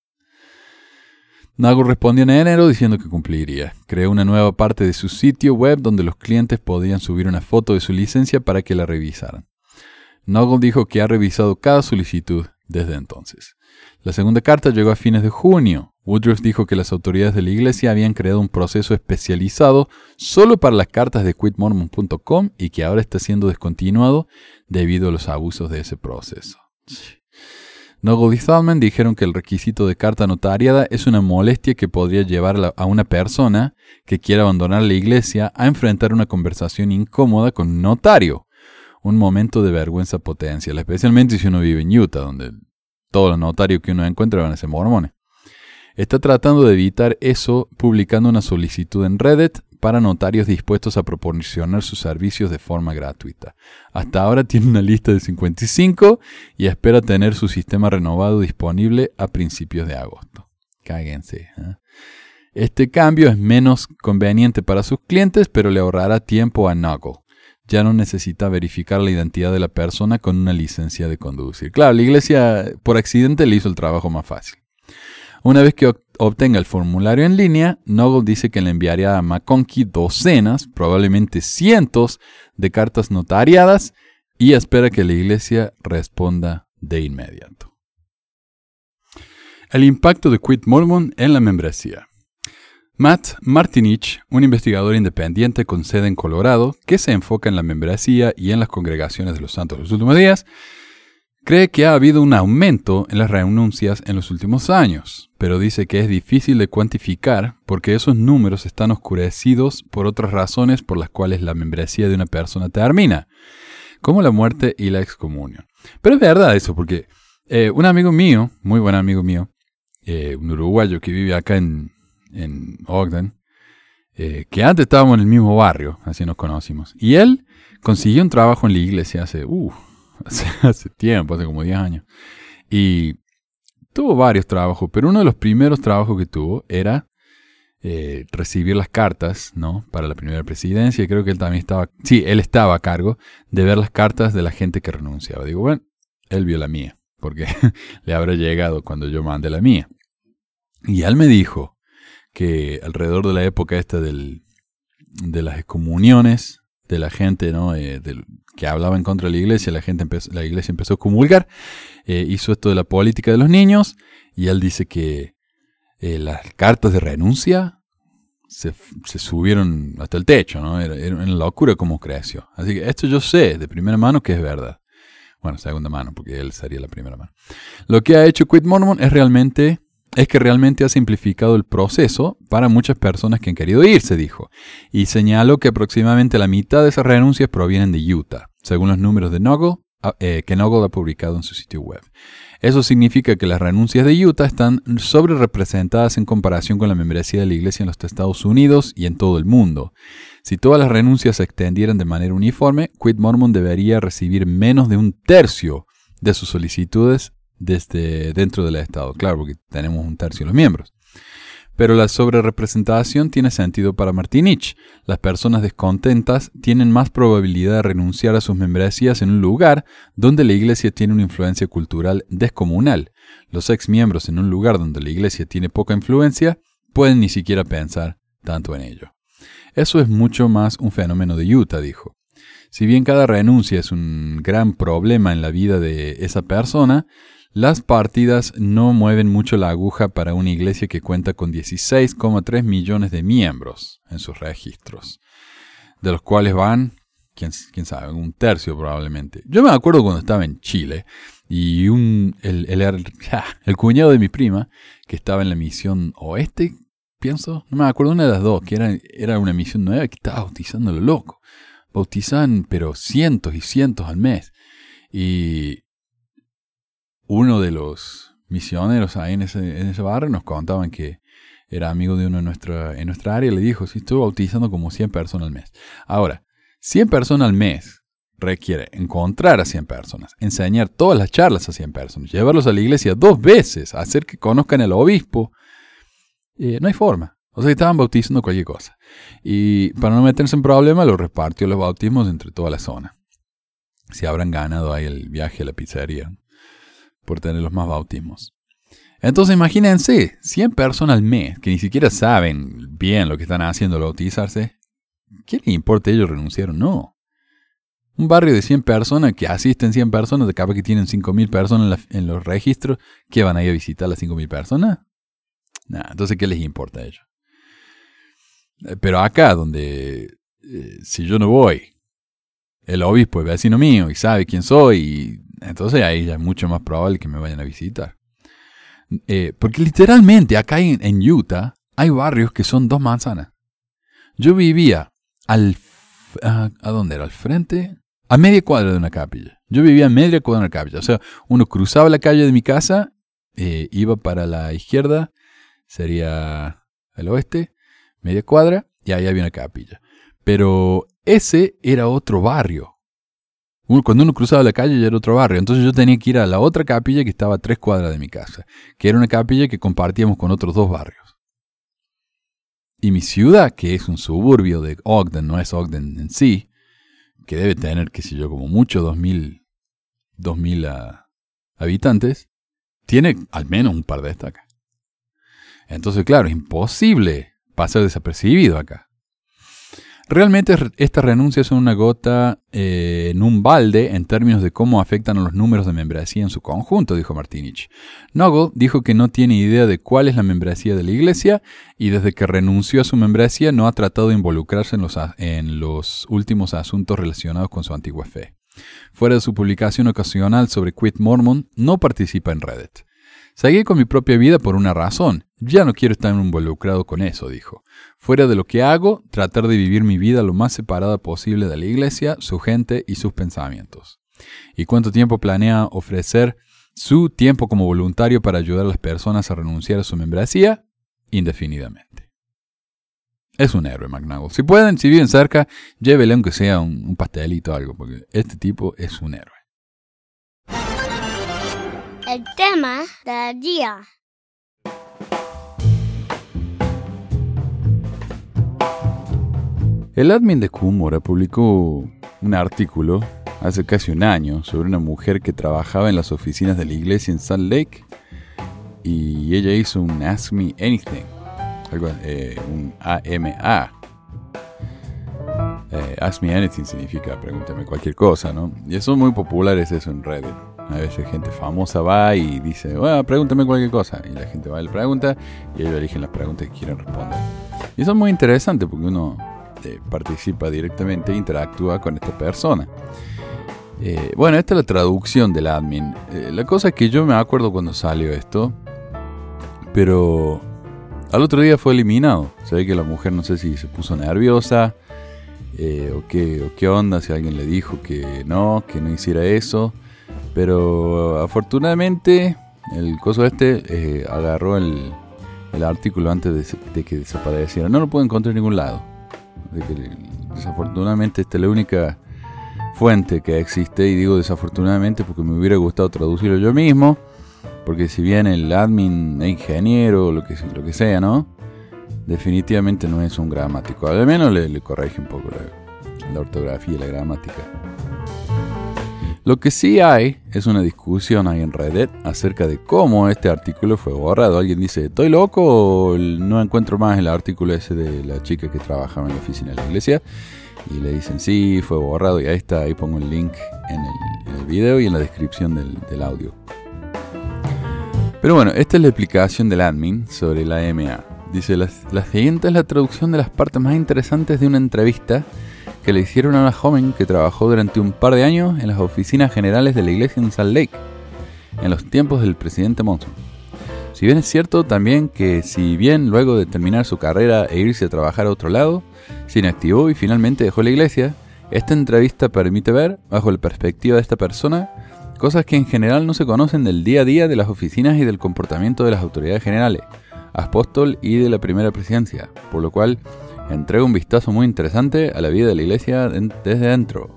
Nago respondió en enero diciendo que cumpliría. Creó una nueva parte de su sitio web donde los clientes podían subir una foto de su licencia para que la revisaran. Noggle dijo que ha revisado cada solicitud desde entonces. La segunda carta llegó a fines de junio. Woodruff dijo que las autoridades de la iglesia habían creado un proceso especializado solo para las cartas de quitmormon.com y que ahora está siendo descontinuado debido a los abusos de ese proceso. Noggle y dijeron que el requisito de carta notariada es una molestia que podría llevar a una persona que quiera abandonar la iglesia a enfrentar una conversación incómoda con un notario. Un momento de vergüenza potencial, especialmente si uno vive en Utah, donde todos los notarios que uno encuentra van a ser mormones. Está tratando de evitar eso publicando una solicitud en Reddit para notarios dispuestos a proporcionar sus servicios de forma gratuita. Hasta ahora tiene una lista de 55 y espera tener su sistema renovado disponible a principios de agosto. Cáguense. ¿eh? Este cambio es menos conveniente para sus clientes, pero le ahorrará tiempo a Knuckle. Ya no necesita verificar la identidad de la persona con una licencia de conducir. Claro, la iglesia por accidente le hizo el trabajo más fácil. Una vez que obtenga el formulario en línea, Noggle dice que le enviaría a McConkie docenas, probablemente cientos, de cartas notariadas y espera que la iglesia responda de inmediato. El impacto de Quit Mormon en la membresía. Matt Martinich, un investigador independiente con sede en Colorado, que se enfoca en la membresía y en las congregaciones de los santos de los últimos días, Cree que ha habido un aumento en las renuncias en los últimos años, pero dice que es difícil de cuantificar porque esos números están oscurecidos por otras razones por las cuales la membresía de una persona termina, como la muerte y la excomunión. Pero es verdad eso, porque eh, un amigo mío, muy buen amigo mío, eh, un uruguayo que vive acá en, Ogden, eh, que antes estábamos en el mismo barrio, así nos conocimos, y él consiguió un trabajo en la iglesia hace, uh, hace, tiempo, hace como 10 años. Y tuvo varios trabajos, pero uno de los primeros trabajos que tuvo era eh, recibir las cartas, ¿no? Para la primera presidencia. Y creo que él también estaba, sí, él estaba a cargo de ver las cartas de la gente que renunciaba. Digo, bueno, él vio la mía, porque le habrá llegado cuando yo mandé la mía. Y él me dijo que alrededor de la época esta del, de las excomuniones de la gente, ¿no? Eh, que hablaba en contra de la iglesia, la, gente la iglesia empezó a comulgar, eh, hizo esto de la política de los niños, y él dice que eh, las cartas de renuncia se, subieron hasta el techo, ¿no? Era, era, una locura como creció. Así que esto yo sé de primera mano que es verdad. Bueno, segunda mano, porque él sería la primera mano. Lo que ha hecho Quit Mormon es realmente es que realmente ha simplificado el proceso para muchas personas que han querido irse, dijo, y señaló que aproximadamente la mitad de esas renuncias provienen de Utah. Según los números de ah, eh, que Noggle ha publicado en su sitio web. Eso significa que las renuncias de Utah están sobre representadas en comparación con la membresía de la Iglesia en los Estados Unidos y en todo el mundo. Si todas las renuncias se extendieran de manera uniforme, Quit Mormon debería recibir menos de un tercio de sus solicitudes desde dentro del Estado. Claro, porque tenemos un tercio de los miembros. Pero la sobrerepresentación tiene sentido para Martinich. Las personas descontentas tienen más probabilidad de renunciar a sus membresías en un lugar donde la iglesia tiene una influencia cultural descomunal. Los ex miembros en un lugar donde la iglesia tiene poca influencia pueden ni siquiera pensar tanto en ello. Eso es mucho más un fenómeno de Utah, dijo. Si bien cada renuncia es un gran problema en la vida de esa persona, las partidas no mueven mucho la aguja para una iglesia que cuenta con 16,3 millones de miembros en sus registros, de los cuales van, quién, sabe, un tercio probablemente. Yo me acuerdo cuando estaba en Chile y un, el, cuñado de mi prima, que estaba en la misión oeste, pienso, no me acuerdo una de las dos, que era, era una misión nueva que estaba bautizando lo loco. Bautizan, pero cientos y cientos al mes. Y uno de los misioneros ahí en ese, barrio nos contaban que era amigo de uno en nuestra, en nuestra área y le dijo, sí, estuve bautizando como 100 personas al mes. Ahora, 100 personas al mes requiere encontrar a 100 personas, enseñar todas las charlas a 100 personas, llevarlos a la iglesia dos veces, hacer que conozcan al obispo. Eh, no hay forma. O sea, estaban bautizando cualquier cosa. Y para no meterse en problema, lo repartió los bautismos entre toda la zona. Si habrán ganado ahí el viaje a la pizzería por tener los más bautismos. Entonces imagínense, 100 personas al mes que ni siquiera saben bien lo que están haciendo al bautizarse. ¿Qué le importa ellos renunciar o no? Un barrio de 100 personas que asisten 100 personas, de capaz que tienen 5.000 personas en, los registros, ¿qué van a ir a visitar las 5.000 personas? Nada, entonces ¿qué les importa a ellos? Eh, pero acá, donde eh, si yo no voy, el obispo es vecino mío y sabe quién soy entonces ahí ya es mucho más probable que me vayan a visitar. Eh, porque literalmente acá en, Utah hay barrios que son dos manzanas. Yo vivía al... A, dónde era? ¿Al frente? A media cuadra de una capilla. Yo vivía a media cuadra de una capilla. O sea, uno cruzaba la calle de mi casa, eh, iba para la izquierda, sería el oeste, media cuadra, y ahí había una capilla. Pero ese era otro barrio. Cuando uno cruzaba la calle ya era otro barrio, entonces yo tenía que ir a la otra capilla que estaba a tres cuadras de mi casa, que era una capilla que compartíamos con otros dos barrios. Y mi ciudad, que es un suburbio de Ogden, no es Ogden en sí, que debe tener, qué sé yo, como mucho, dos mil, dos mil ah, habitantes, tiene al menos un par de estacas. Entonces, claro, es imposible pasar desapercibido acá. Realmente estas renuncias son una gota eh, en un balde en términos de cómo afectan a los números de membresía en su conjunto, dijo Martinich. Noggle dijo que no tiene idea de cuál es la membresía de la iglesia y desde que renunció a su membresía no ha tratado de involucrarse en los, en los últimos asuntos relacionados con su antigua fe. Fuera de su publicación ocasional sobre Quit Mormon, no participa en Reddit. Seguí con mi propia vida por una razón. Ya no quiero estar involucrado con eso, dijo. Fuera de lo que hago, tratar de vivir mi vida lo más separada posible de la iglesia, su gente y sus pensamientos. ¿Y cuánto tiempo planea ofrecer su tiempo como voluntario para ayudar a las personas a renunciar a su membresía? Indefinidamente. Es un héroe, McNaggle. Si pueden, si viven cerca, llévele aunque sea un pastelito o algo, porque este tipo es un héroe. El tema del día. El admin de Kumora publicó un artículo hace casi un año sobre una mujer que trabajaba en las oficinas de la iglesia en Salt Lake y ella hizo un Ask Me Anything, algo, eh, un AMA. Eh, Ask Me Anything significa pregúntame cualquier cosa, ¿no? Y son muy populares eso en Reddit. A veces gente famosa va y dice, bueno, pregúntame cualquier cosa. Y la gente va y le pregunta y ellos eligen las preguntas que quieren responder. Y eso es muy interesante porque uno eh, participa directamente e interactúa con esta persona. Eh, bueno, esta es la traducción del admin. Eh, la cosa es que yo me acuerdo cuando salió esto, pero al otro día fue eliminado. Se ve que la mujer no sé si se puso nerviosa eh, o, qué, o qué onda si alguien le dijo que no, que no hiciera eso. Pero afortunadamente el coso este eh, agarró el, el artículo antes de, de, que desapareciera. No lo puedo encontrar en ningún lado. desafortunadamente esta es la única fuente que existe y digo desafortunadamente porque me hubiera gustado traducirlo yo mismo. Porque si bien el admin es ingeniero lo que, lo que sea, ¿no? Definitivamente no es un gramático. Al menos le, le corrige un poco la, la ortografía y la gramática. Lo que sí hay es una discusión ahí en Reddit acerca de cómo este artículo fue borrado. Alguien dice, ¿estoy loco o no encuentro más el artículo ese de la chica que trabajaba en la oficina de la iglesia? Y le dicen, sí, fue borrado. Y ahí está, ahí pongo el link en el, video y en la descripción del, del audio. Pero bueno, esta es la explicación del admin sobre la MA. Dice, la, la siguiente es la traducción de las partes más interesantes de una entrevista que le hicieron a una joven que trabajó durante un par de años en las oficinas generales de la iglesia en Salt Lake, en los tiempos del presidente Monson. Si bien es cierto también que si bien luego de terminar su carrera e irse a trabajar a otro lado, se inactivó y finalmente dejó la iglesia, esta entrevista permite ver, bajo la perspectiva de esta persona, cosas que en general no se conocen del día a día de las oficinas y del comportamiento de las autoridades generales, apóstol y de la primera presidencia, por lo cual entrega un vistazo muy interesante a la vida de la iglesia desde dentro.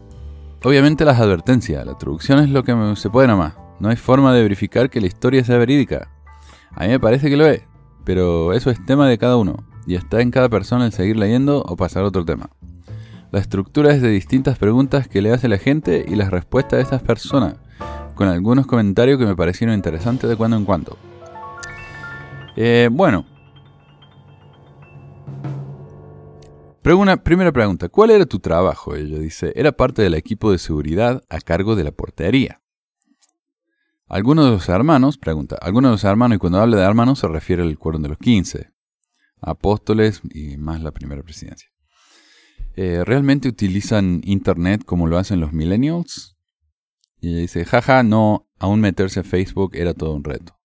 Obviamente las advertencias, la traducción es lo que se puede nomás. No hay forma de verificar que la historia sea verídica. A mí me parece que lo es, pero eso es tema de cada uno, y está en cada persona el seguir leyendo o pasar a otro tema. La estructura es de distintas preguntas que le hace la gente y las respuestas de estas personas, con algunos comentarios que me parecieron interesantes de cuando en cuando. Eh, bueno, primera pregunta, ¿cuál era tu trabajo? Ella dice, era parte del equipo de seguridad a cargo de la portería. Algunos de los hermanos, pregunta, algunos de los hermanos, y cuando habla de hermanos se refiere al cuerno de los 15, apóstoles y más la primera presidencia. Eh, ¿Realmente utilizan Internet como lo hacen los millennials? Y ella dice, jaja, no, aún meterse a Facebook era todo un reto.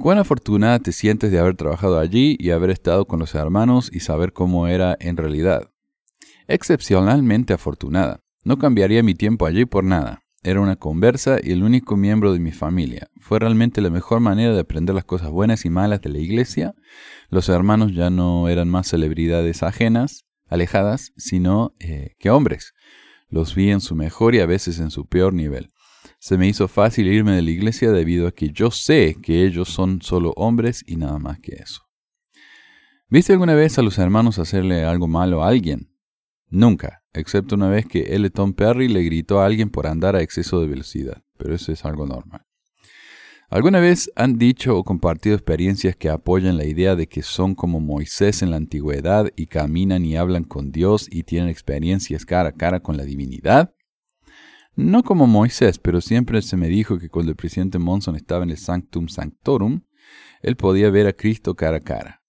¿Cuán afortunada te sientes de haber trabajado allí y haber estado con los hermanos y saber cómo era en realidad? Excepcionalmente afortunada. No cambiaría mi tiempo allí por nada. Era una conversa y el único miembro de mi familia. Fue realmente la mejor manera de aprender las cosas buenas y malas de la iglesia. Los hermanos ya no eran más celebridades ajenas, alejadas, sino eh, que hombres. Los vi en su mejor y a veces en su peor nivel. Se me hizo fácil irme de la iglesia debido a que yo sé que ellos son solo hombres y nada más que eso. ¿Viste alguna vez a los hermanos hacerle algo malo a alguien? Nunca, excepto una vez que L. Tom Perry le gritó a alguien por andar a exceso de velocidad, pero eso es algo normal. ¿Alguna vez han dicho o compartido experiencias que apoyan la idea de que son como Moisés en la antigüedad y caminan y hablan con Dios y tienen experiencias cara a cara con la divinidad? No como Moisés, pero siempre se me dijo que cuando el presidente Monson estaba en el Sanctum Sanctorum, él podía ver a Cristo cara a cara.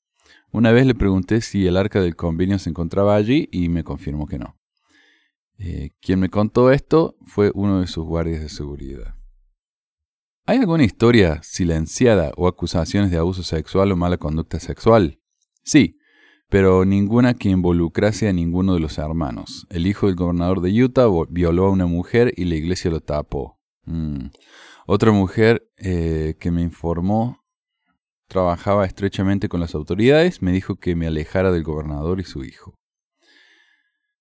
Una vez le pregunté si el arca del convenio se encontraba allí y me confirmó que no. Eh, quien me contó esto fue uno de sus guardias de seguridad. ¿Hay alguna historia silenciada o acusaciones de abuso sexual o mala conducta sexual? Sí, pero ninguna que involucrase a ninguno de los hermanos. El hijo del gobernador de Utah violó a una mujer y la iglesia lo tapó. Mm. Otra mujer eh, que me informó trabajaba estrechamente con las autoridades me dijo que me alejara del gobernador y su hijo.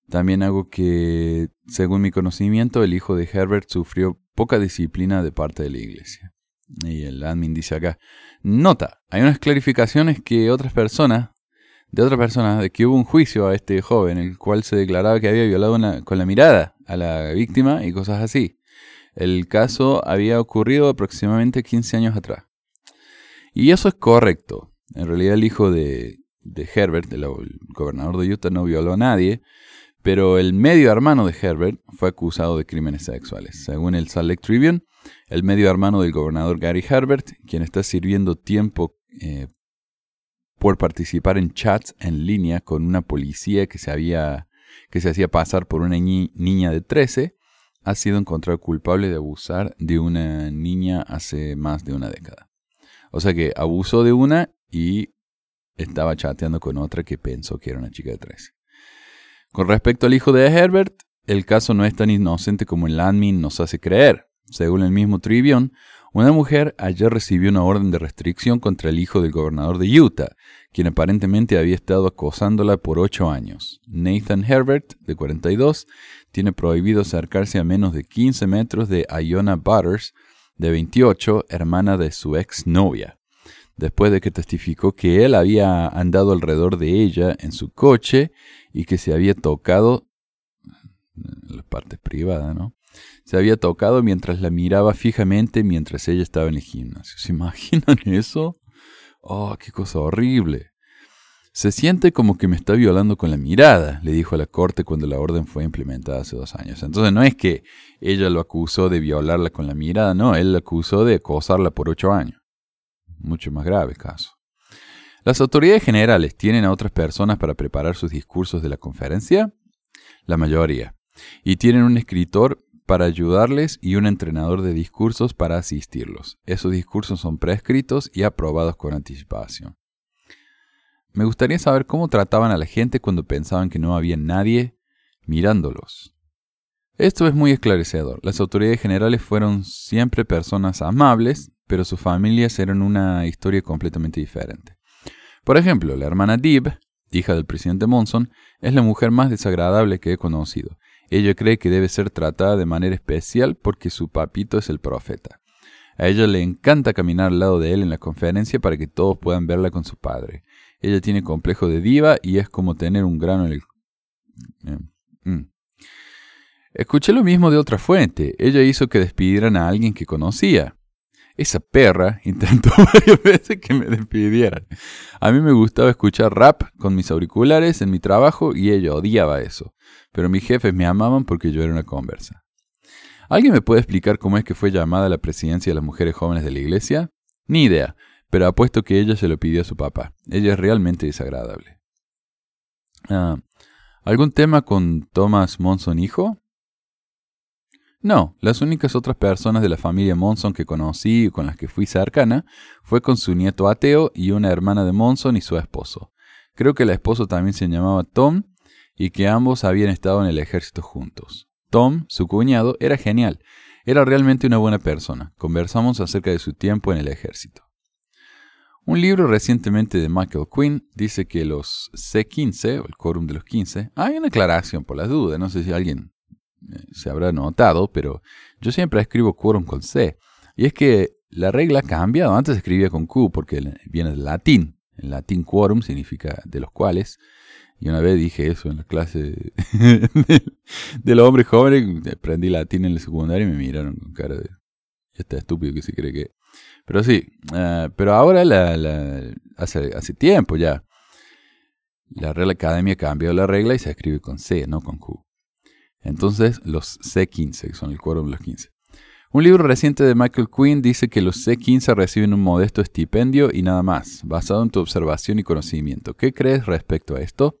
También hago que, según mi conocimiento, el hijo de Herbert sufrió poca disciplina de parte de la iglesia. Y el admin dice acá, nota, hay unas clarificaciones que otras personas de otra persona de que hubo un juicio a este joven, el cual se declaraba que había violado con la mirada a la víctima y cosas así. El caso había ocurrido aproximadamente 15 años atrás. Y eso es correcto. En realidad el hijo de, Herbert, el gobernador de Utah, no violó a nadie, pero el medio hermano de Herbert fue acusado de crímenes sexuales. Según el Salt Lake Tribune, el medio hermano del gobernador Gary Herbert, quien está sirviendo tiempo eh, por participar en chats en línea con una policía que se, había, que se hacía pasar por una niña de 13, ha sido encontrado culpable de abusar de una niña hace más de una década. O sea que abusó de una y estaba chateando con otra que pensó que era una chica de 13. Con respecto al hijo de Herbert, el caso no es tan inocente como el admin nos hace creer. Según el mismo Trivion, una mujer ayer recibió una orden de restricción contra el hijo del gobernador de Utah, quien aparentemente había estado acosándola por ocho años. Nathan Herbert, de 42, tiene prohibido acercarse a menos de 15 metros de Iona Butters, de 28, hermana de su ex novia, después de que testificó que él había andado alrededor de ella en su coche y que se había tocado la parte privada, ¿no? Se había tocado mientras la miraba fijamente mientras ella estaba en el gimnasio. ¿Se imaginan eso? Oh, qué cosa horrible. Se siente como que me está violando con la mirada, le dijo a la corte cuando la orden fue implementada hace dos años. Entonces no es que ella lo acusó de violarla con la mirada, no, él la acusó de acosarla por ocho años. Mucho más grave caso. ¿Las autoridades generales tienen a otras personas para preparar sus discursos de la conferencia? La mayoría. Y tienen un escritor para ayudarles y un entrenador de discursos para asistirlos. Esos discursos son prescritos y aprobados con anticipación. Me gustaría saber cómo trataban a la gente cuando pensaban que no había nadie mirándolos. Esto es muy esclarecedor. Las autoridades generales fueron siempre personas amables, pero sus familias eran una historia completamente diferente. Por ejemplo, la hermana Dib, hija del presidente Monson, es la mujer más desagradable que he conocido. Ella cree que debe ser tratada de manera especial porque su papito es el profeta. A ella le encanta caminar al lado de él en la conferencia para que todos puedan verla con su padre. Ella tiene complejo de diva y es como tener un grano en el... Eh, mm. Escuché lo mismo de otra fuente. Ella hizo que despidieran a alguien que conocía. Esa perra intentó varias veces que me despidieran. A mí me gustaba escuchar rap con mis auriculares en mi trabajo y ella odiaba eso. Pero mis jefes me amaban porque yo era una conversa. ¿Alguien me puede explicar cómo es que fue llamada a la presidencia de las mujeres jóvenes de la iglesia? Ni idea, pero apuesto que ella se lo pidió a su papá. Ella es realmente desagradable. Ah, ¿Algún tema con Thomas Monson hijo? No, las únicas otras personas de la familia Monson que conocí y con las que fui cercana fue con su nieto ateo y una hermana de Monson y su esposo. Creo que el esposo también se llamaba Tom y que ambos habían estado en el ejército juntos. Tom, su cuñado, era genial. Era realmente una buena persona. Conversamos acerca de su tiempo en el ejército. Un libro recientemente de Michael Quinn dice que los C15, o el quórum de los 15, hay una aclaración por las dudas, no sé si alguien se habrá notado, pero yo siempre escribo quórum con C. Y es que la regla ha cambiado. Antes escribía con Q porque viene del latín. En latín quórum significa de los cuales. Y una vez dije eso en la clase de, los hombres jóvenes. Aprendí latín en el secundario y me miraron con cara de... Está estúpido que se cree que... Pero sí, ah, pero ahora la, hace, hace tiempo ya. La Real Academia ha cambiado la regla y se escribe con C, no con Q. Entonces, los C15, que son el quórum de los 15. Un libro reciente de Michael Quinn dice que los C15 reciben un modesto estipendio y nada más, basado en tu observación y conocimiento. ¿Qué crees respecto a esto?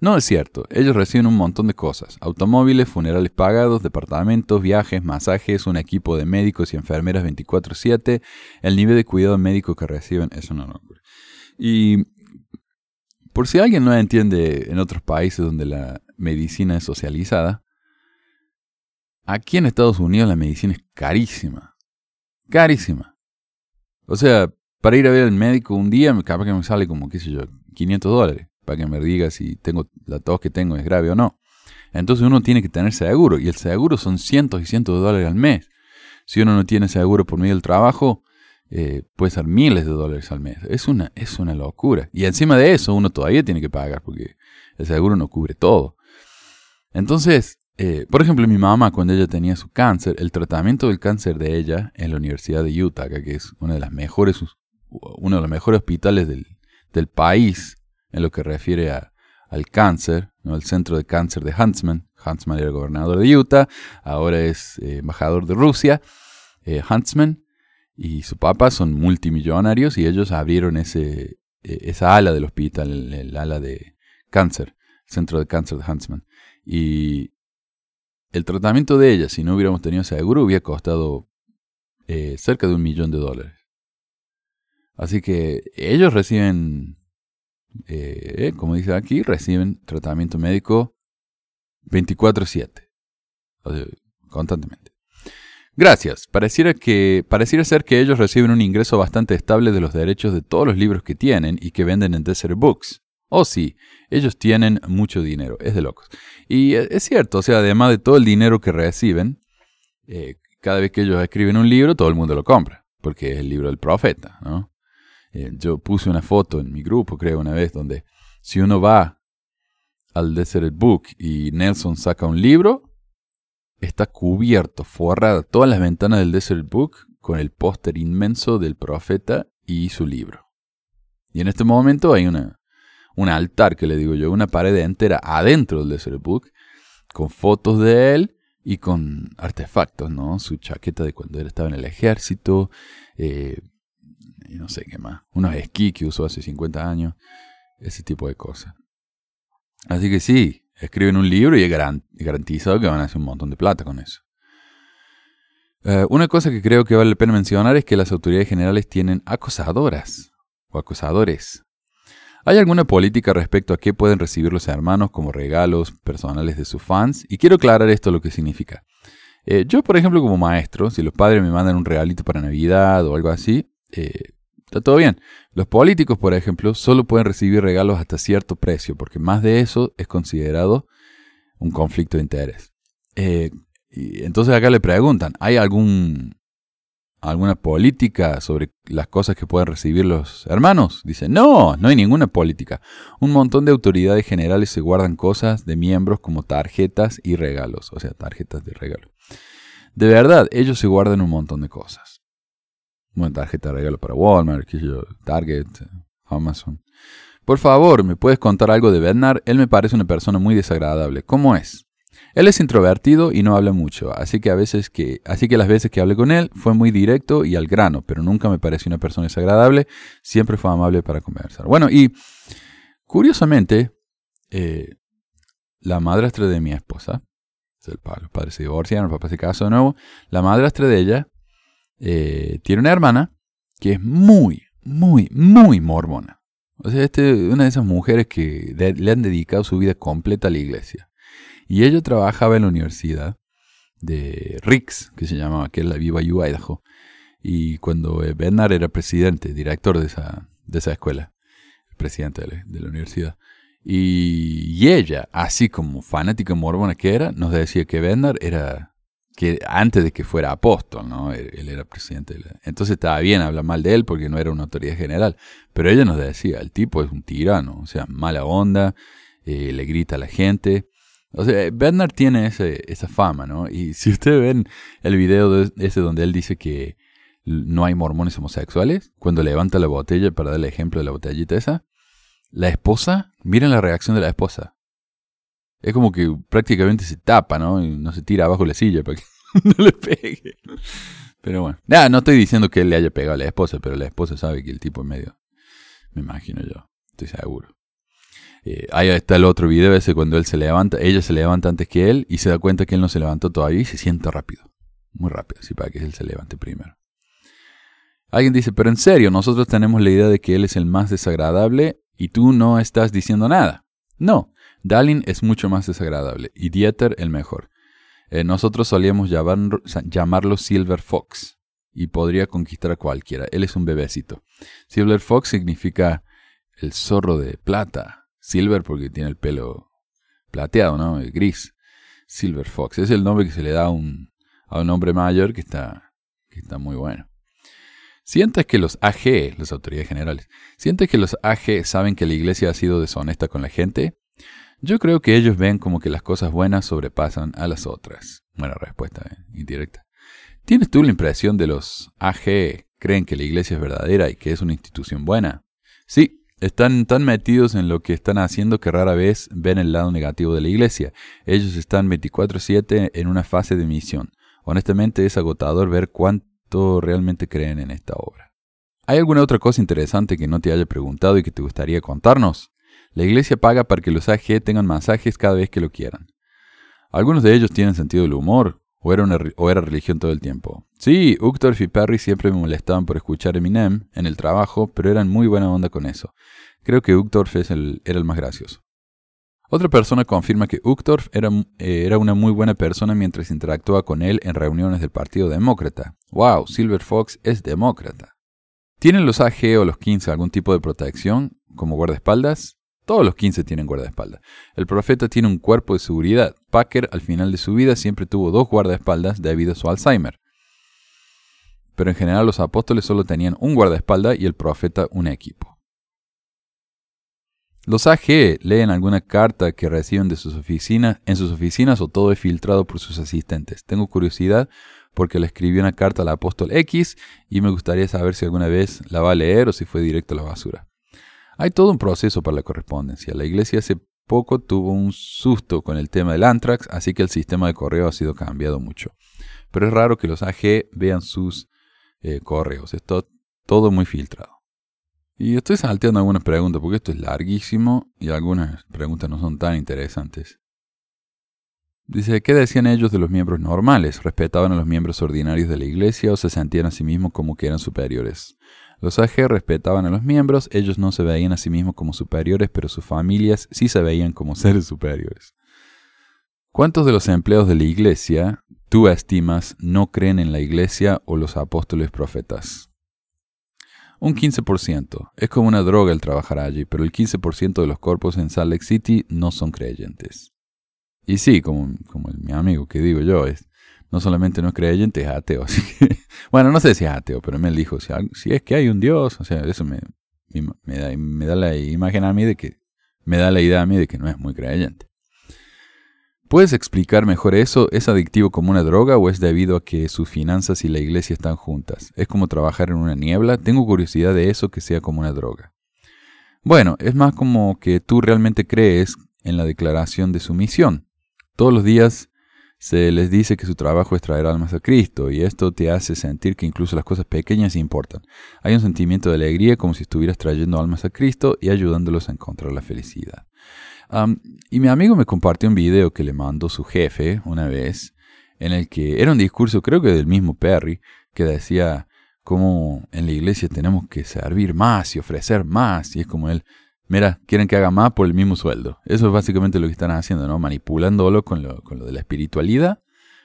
No es cierto, ellos reciben un montón de cosas. Automóviles, funerales pagados, departamentos, viajes, masajes, un equipo de médicos y enfermeras 24/7, el nivel de cuidado médico que reciben es una locura. Y por si alguien no entiende en otros países donde la medicina es socializada, Aquí en Estados Unidos la medicina es carísima. Carísima. O sea, para ir a ver al médico un día, capaz que me sale como, qué sé yo, 500 dólares. Para que me diga si tengo la tos que tengo es grave o no. Entonces uno tiene que tener seguro. Y el seguro son cientos y cientos de dólares al mes. Si uno no tiene seguro por medio del trabajo, eh, puede ser miles de dólares al mes. Es una, es una locura. Y encima de eso, uno todavía tiene que pagar porque el seguro no cubre todo. Entonces, eh, por ejemplo, mi mamá, cuando ella tenía su cáncer, el tratamiento del cáncer de ella en la Universidad de Utah, que es una de las mejores, uno de los mejores hospitales del, país en lo que refiere al cáncer, ¿no? el centro de cáncer de Huntsman. Huntsman era gobernador de Utah, ahora es eh, embajador de Rusia. Eh, Huntsman y su papá son multimillonarios y ellos abrieron ese, esa ala del hospital, el, el ala de cáncer, centro de cáncer de Huntsman. Y el tratamiento de ella, si no hubiéramos tenido seguro, hubiera costado eh, cerca de un millón de dólares. Así que ellos reciben, eh, como dice aquí, reciben tratamiento médico 24/7. constantemente. Gracias. Pareciera, que, pareciera ser que ellos reciben un ingreso bastante estable de los derechos de todos los libros que tienen y que venden en Desert Books. Oh sí, ellos tienen mucho dinero, es de locos. Y e, es cierto, o sea, además de todo el dinero que reciben, eh, cada vez que ellos escriben un libro, todo el mundo lo compra, porque es el libro del profeta, ¿no? Eh, yo puse una foto en mi grupo, creo, una vez, donde si uno va al Desert Book y Nelson saca un libro, está cubierto, forrada todas las ventanas del Desert Book con el póster inmenso del profeta y su libro. Y en este momento hay una, un altar, que le digo yo, una pared entera adentro del Desert Book, con fotos de él y con artefactos, ¿no? Su chaqueta de cuando él estaba en el ejército, eh, y no sé qué más, unos esquí que usó hace 50 años, ese tipo de cosas. Así que sí, escriben un libro y es garantizado que van a hacer un montón de plata con eso. Eh, una cosa que creo que vale la pena mencionar es que las autoridades generales tienen acosadoras o acosadores. ¿Hay alguna política respecto a qué pueden recibir los hermanos como regalos personales de sus fans? Y quiero aclarar esto lo que significa. Eh, yo, por ejemplo, como maestro, si los padres me mandan un regalito para Navidad o algo así, eh, está todo bien. Los políticos, por ejemplo, solo pueden recibir regalos hasta cierto precio, porque más de eso es considerado un conflicto de interés. Eh, y entonces acá le preguntan, ¿hay algún alguna política sobre las cosas que pueden recibir los hermanos? Dice, no, no hay ninguna política. Un montón de autoridades generales se guardan cosas de miembros como tarjetas y regalos, o sea, tarjetas de regalo. De verdad, ellos se guardan un montón de cosas. Una tarjeta de regalo para Walmart, Target, Amazon. Por favor, ¿me puedes contar algo de Bernard? Él me parece una persona muy desagradable. ¿Cómo es? Él es introvertido y no habla mucho, así que a veces que, así que las veces que hablé con él fue muy directo y al grano, pero nunca me pareció una persona desagradable, siempre fue amable para conversar. Bueno, y curiosamente, eh, la madrastra de mi esposa, los padres se divorciaron, el papá se casó de nuevo, la madrastra de ella eh, tiene una hermana que es muy, muy, muy mormona. O sea, este, una de esas mujeres que le han dedicado su vida completa a la iglesia. Y ella trabajaba en la universidad de Ricks, que se llamaba, que es la BYU Idaho. Y cuando Bernard era presidente, director de esa, de esa escuela, presidente de la, universidad. Y, ella, así como fanática mormona que era, nos decía que Bernard era, que antes de que fuera apóstol, ¿no? Él, era presidente. entonces estaba bien hablar mal de él porque no era una autoridad general. Pero ella nos decía, el tipo es un tirano, o sea, mala onda, eh, le grita a la gente. O sea, Bernard tiene esa fama, ¿no? Y si ustedes ven el video ese donde él dice que no hay mormones homosexuales, cuando levanta la botella para dar el ejemplo de la botellita esa, la esposa, miren la reacción de la esposa. Es como que prácticamente se tapa, ¿no? Y no se tira abajo la silla para que no le pegue. Pero bueno, ya, no estoy diciendo que él le haya pegado a la esposa, pero la esposa sabe que el tipo es medio, me imagino yo, estoy seguro. Eh, ahí está el otro video ese cuando él se levanta, ella se levanta antes que él y se da cuenta que él no se levantó todavía y se siente rápido. Muy rápido, así para que él se levante primero. Alguien dice, pero en serio, nosotros tenemos la idea de que él es el más desagradable y tú no estás diciendo nada. No, Dalin es mucho más desagradable y Dieter el mejor. Eh, nosotros solíamos llamarlo Silver Fox y podría conquistar a cualquiera. Él es un bebecito. Silver Fox significa el zorro de plata Silver porque tiene el pelo plateado, ¿no? Gris. Silver Fox. Es el nombre que se le da a un, a un hombre mayor que está, que está muy bueno. ¿Sientes que los AG, las autoridades generales, sientes que los AG saben que la iglesia ha sido deshonesta con la gente? Yo creo que ellos ven como que las cosas buenas sobrepasan a las otras. Buena respuesta, ¿eh? indirecta. ¿Tienes tú la impresión de los AG creen que la iglesia es verdadera y que es una institución buena? Sí, están tan metidos en lo que están haciendo que rara vez ven el lado negativo de la iglesia. Ellos están 24/7 en una fase de misión. Honestamente es agotador ver cuánto realmente creen en esta obra. ¿Hay alguna otra cosa interesante que no te haya preguntado y que te gustaría contarnos? La iglesia paga para que los AG tengan masajes cada vez que lo quieran. Algunos de ellos tienen sentido del humor, o era, o era religión todo el tiempo. Sí, Uchtdorf y Perry siempre me molestaban por escuchar Eminem en el trabajo, pero eran muy buena onda con eso. Creo que Uchtdorf es el, era el más gracioso. Otra persona confirma que Uchtdorf era, eh, era, una muy buena persona mientras interactuaba con él en reuniones del Partido Demócrata. ¡Wow! Silver Fox es demócrata. ¿Tienen los AG o los 15 algún tipo de protección, como guardaespaldas? Todos los 15 tienen guardaespaldas. El profeta tiene un cuerpo de seguridad. Packer, al final de su vida, siempre tuvo dos guardaespaldas debido a su Alzheimer. Pero en general los apóstoles solo tenían un guardaespaldas y el profeta un equipo. Los AG leen alguna carta que reciben de sus oficinas, en sus oficinas o todo es filtrado por sus asistentes. Tengo curiosidad porque le escribí una carta al apóstol X y me gustaría saber si alguna vez la va a leer o si fue directo a la basura. Hay todo un proceso para la correspondencia. La iglesia hace poco tuvo un susto con el tema del anthrax, así que el sistema de correo ha sido cambiado mucho. Pero es raro que los AG vean sus eh, correos. Es todo muy filtrado. Y estoy salteando algunas preguntas porque esto es larguísimo y algunas preguntas no son tan interesantes. Dice, ¿qué decían ellos de los miembros normales? ¿Respetaban a los miembros ordinarios de la iglesia o se sentían a sí mismos como que eran superiores? Los AG respetaban a los miembros, ellos no se veían a sí mismos como superiores, pero sus familias sí se veían como seres superiores. ¿Cuántos de los empleados de la iglesia tú estimas no creen en la iglesia o los apóstoles profetas? Un 15%. Es como una droga el trabajar allí, pero el 15% de los cuerpos en Salt Lake City no son creyentes. Y sí, como, como mi amigo que digo yo, es no solamente no es creyente, es ateo. bueno, no sé si es ateo, pero me dijo, si, si, es que hay un Dios, o sea, eso me, me, da, me da la imagen a mí de que, me da la idea a mí de que no es muy creyente. ¿Puedes explicar mejor eso? ¿Es adictivo como una droga o es debido a que sus finanzas y la iglesia están juntas? ¿Es como trabajar en una niebla? Tengo curiosidad de eso que sea como una droga. Bueno, es más como que tú realmente crees en la declaración de su misión. Todos los días se les dice que su trabajo es traer almas a Cristo y esto te hace sentir que incluso las cosas pequeñas importan. Hay un sentimiento de alegría como si estuvieras trayendo almas a Cristo y ayudándolos a encontrar la felicidad y mi amigo me compartió un video que le mandó su jefe una vez, en el que era un discurso, creo que del mismo Perry, que decía cómo en la iglesia tenemos que servir más y ofrecer más. Y es como él, mira, quieren que haga más por el mismo sueldo. Eso es básicamente lo que están haciendo, ¿no? Manipulándolo con lo, con lo de la espiritualidad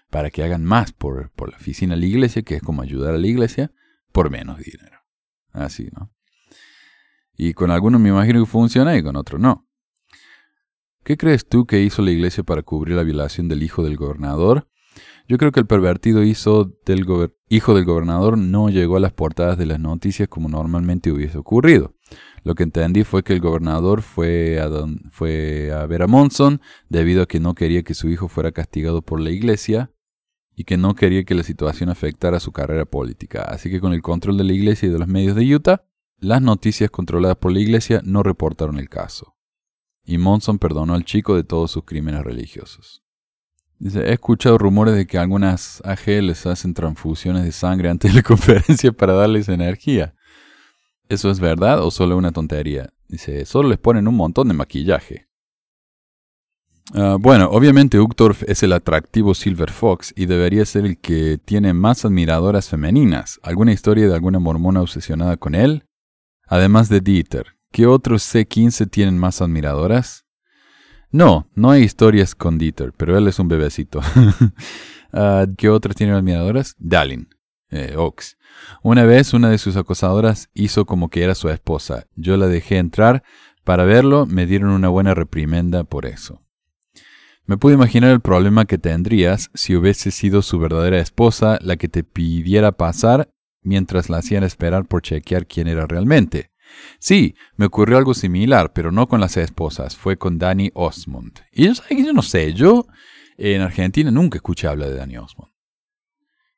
para que hagan más por, por la oficina de la iglesia, que es como ayudar a la iglesia, por menos dinero. Así, ¿no? Y con algunos me imagino que funciona y con otros no. ¿Qué crees tú que hizo la iglesia para cubrir la violación del hijo del gobernador? Yo creo que el pervertido hijo del, hijo del gobernador no llegó a las portadas de las noticias como normalmente hubiese ocurrido. Lo que entendí fue que el gobernador fue a, fue a ver a Monson debido a que no quería que su hijo fuera castigado por la iglesia y que no quería que la situación afectara su carrera política. Así que con el control de la iglesia y de los medios de Utah, las noticias controladas por la iglesia no reportaron el caso y Monson perdonó al chico de todos sus crímenes religiosos. Dice, he escuchado rumores de que algunas AG les hacen transfusiones de sangre antes de la conferencia para darles energía. ¿Eso es verdad o solo una tontería? Dice, solo les ponen un montón de maquillaje. Ah, bueno, obviamente Uchtdorf es el atractivo Silver Fox y debería ser el que tiene más admiradoras femeninas. ¿Alguna historia de alguna mormona obsesionada con él? Además de Dieter, ¿Qué otros C15 tienen más admiradoras? No, no hay historias con Dieter, pero él es un bebecito. Ah, ¿Qué otras tienen admiradoras? Dalin, eh, Ox. Una vez una de sus acosadoras hizo como que era su esposa. Yo la dejé entrar para verlo, me dieron una buena reprimenda por eso. Me pude imaginar el problema que tendrías si hubiese sido su verdadera esposa la que te pidiera pasar mientras la hacían esperar por chequear quién era realmente. Sí, me ocurrió algo similar, pero no con las esposas, fue con Danny Osmond. Y yo, yo no sé, yo en Argentina nunca escuché hablar de Danny Osmond.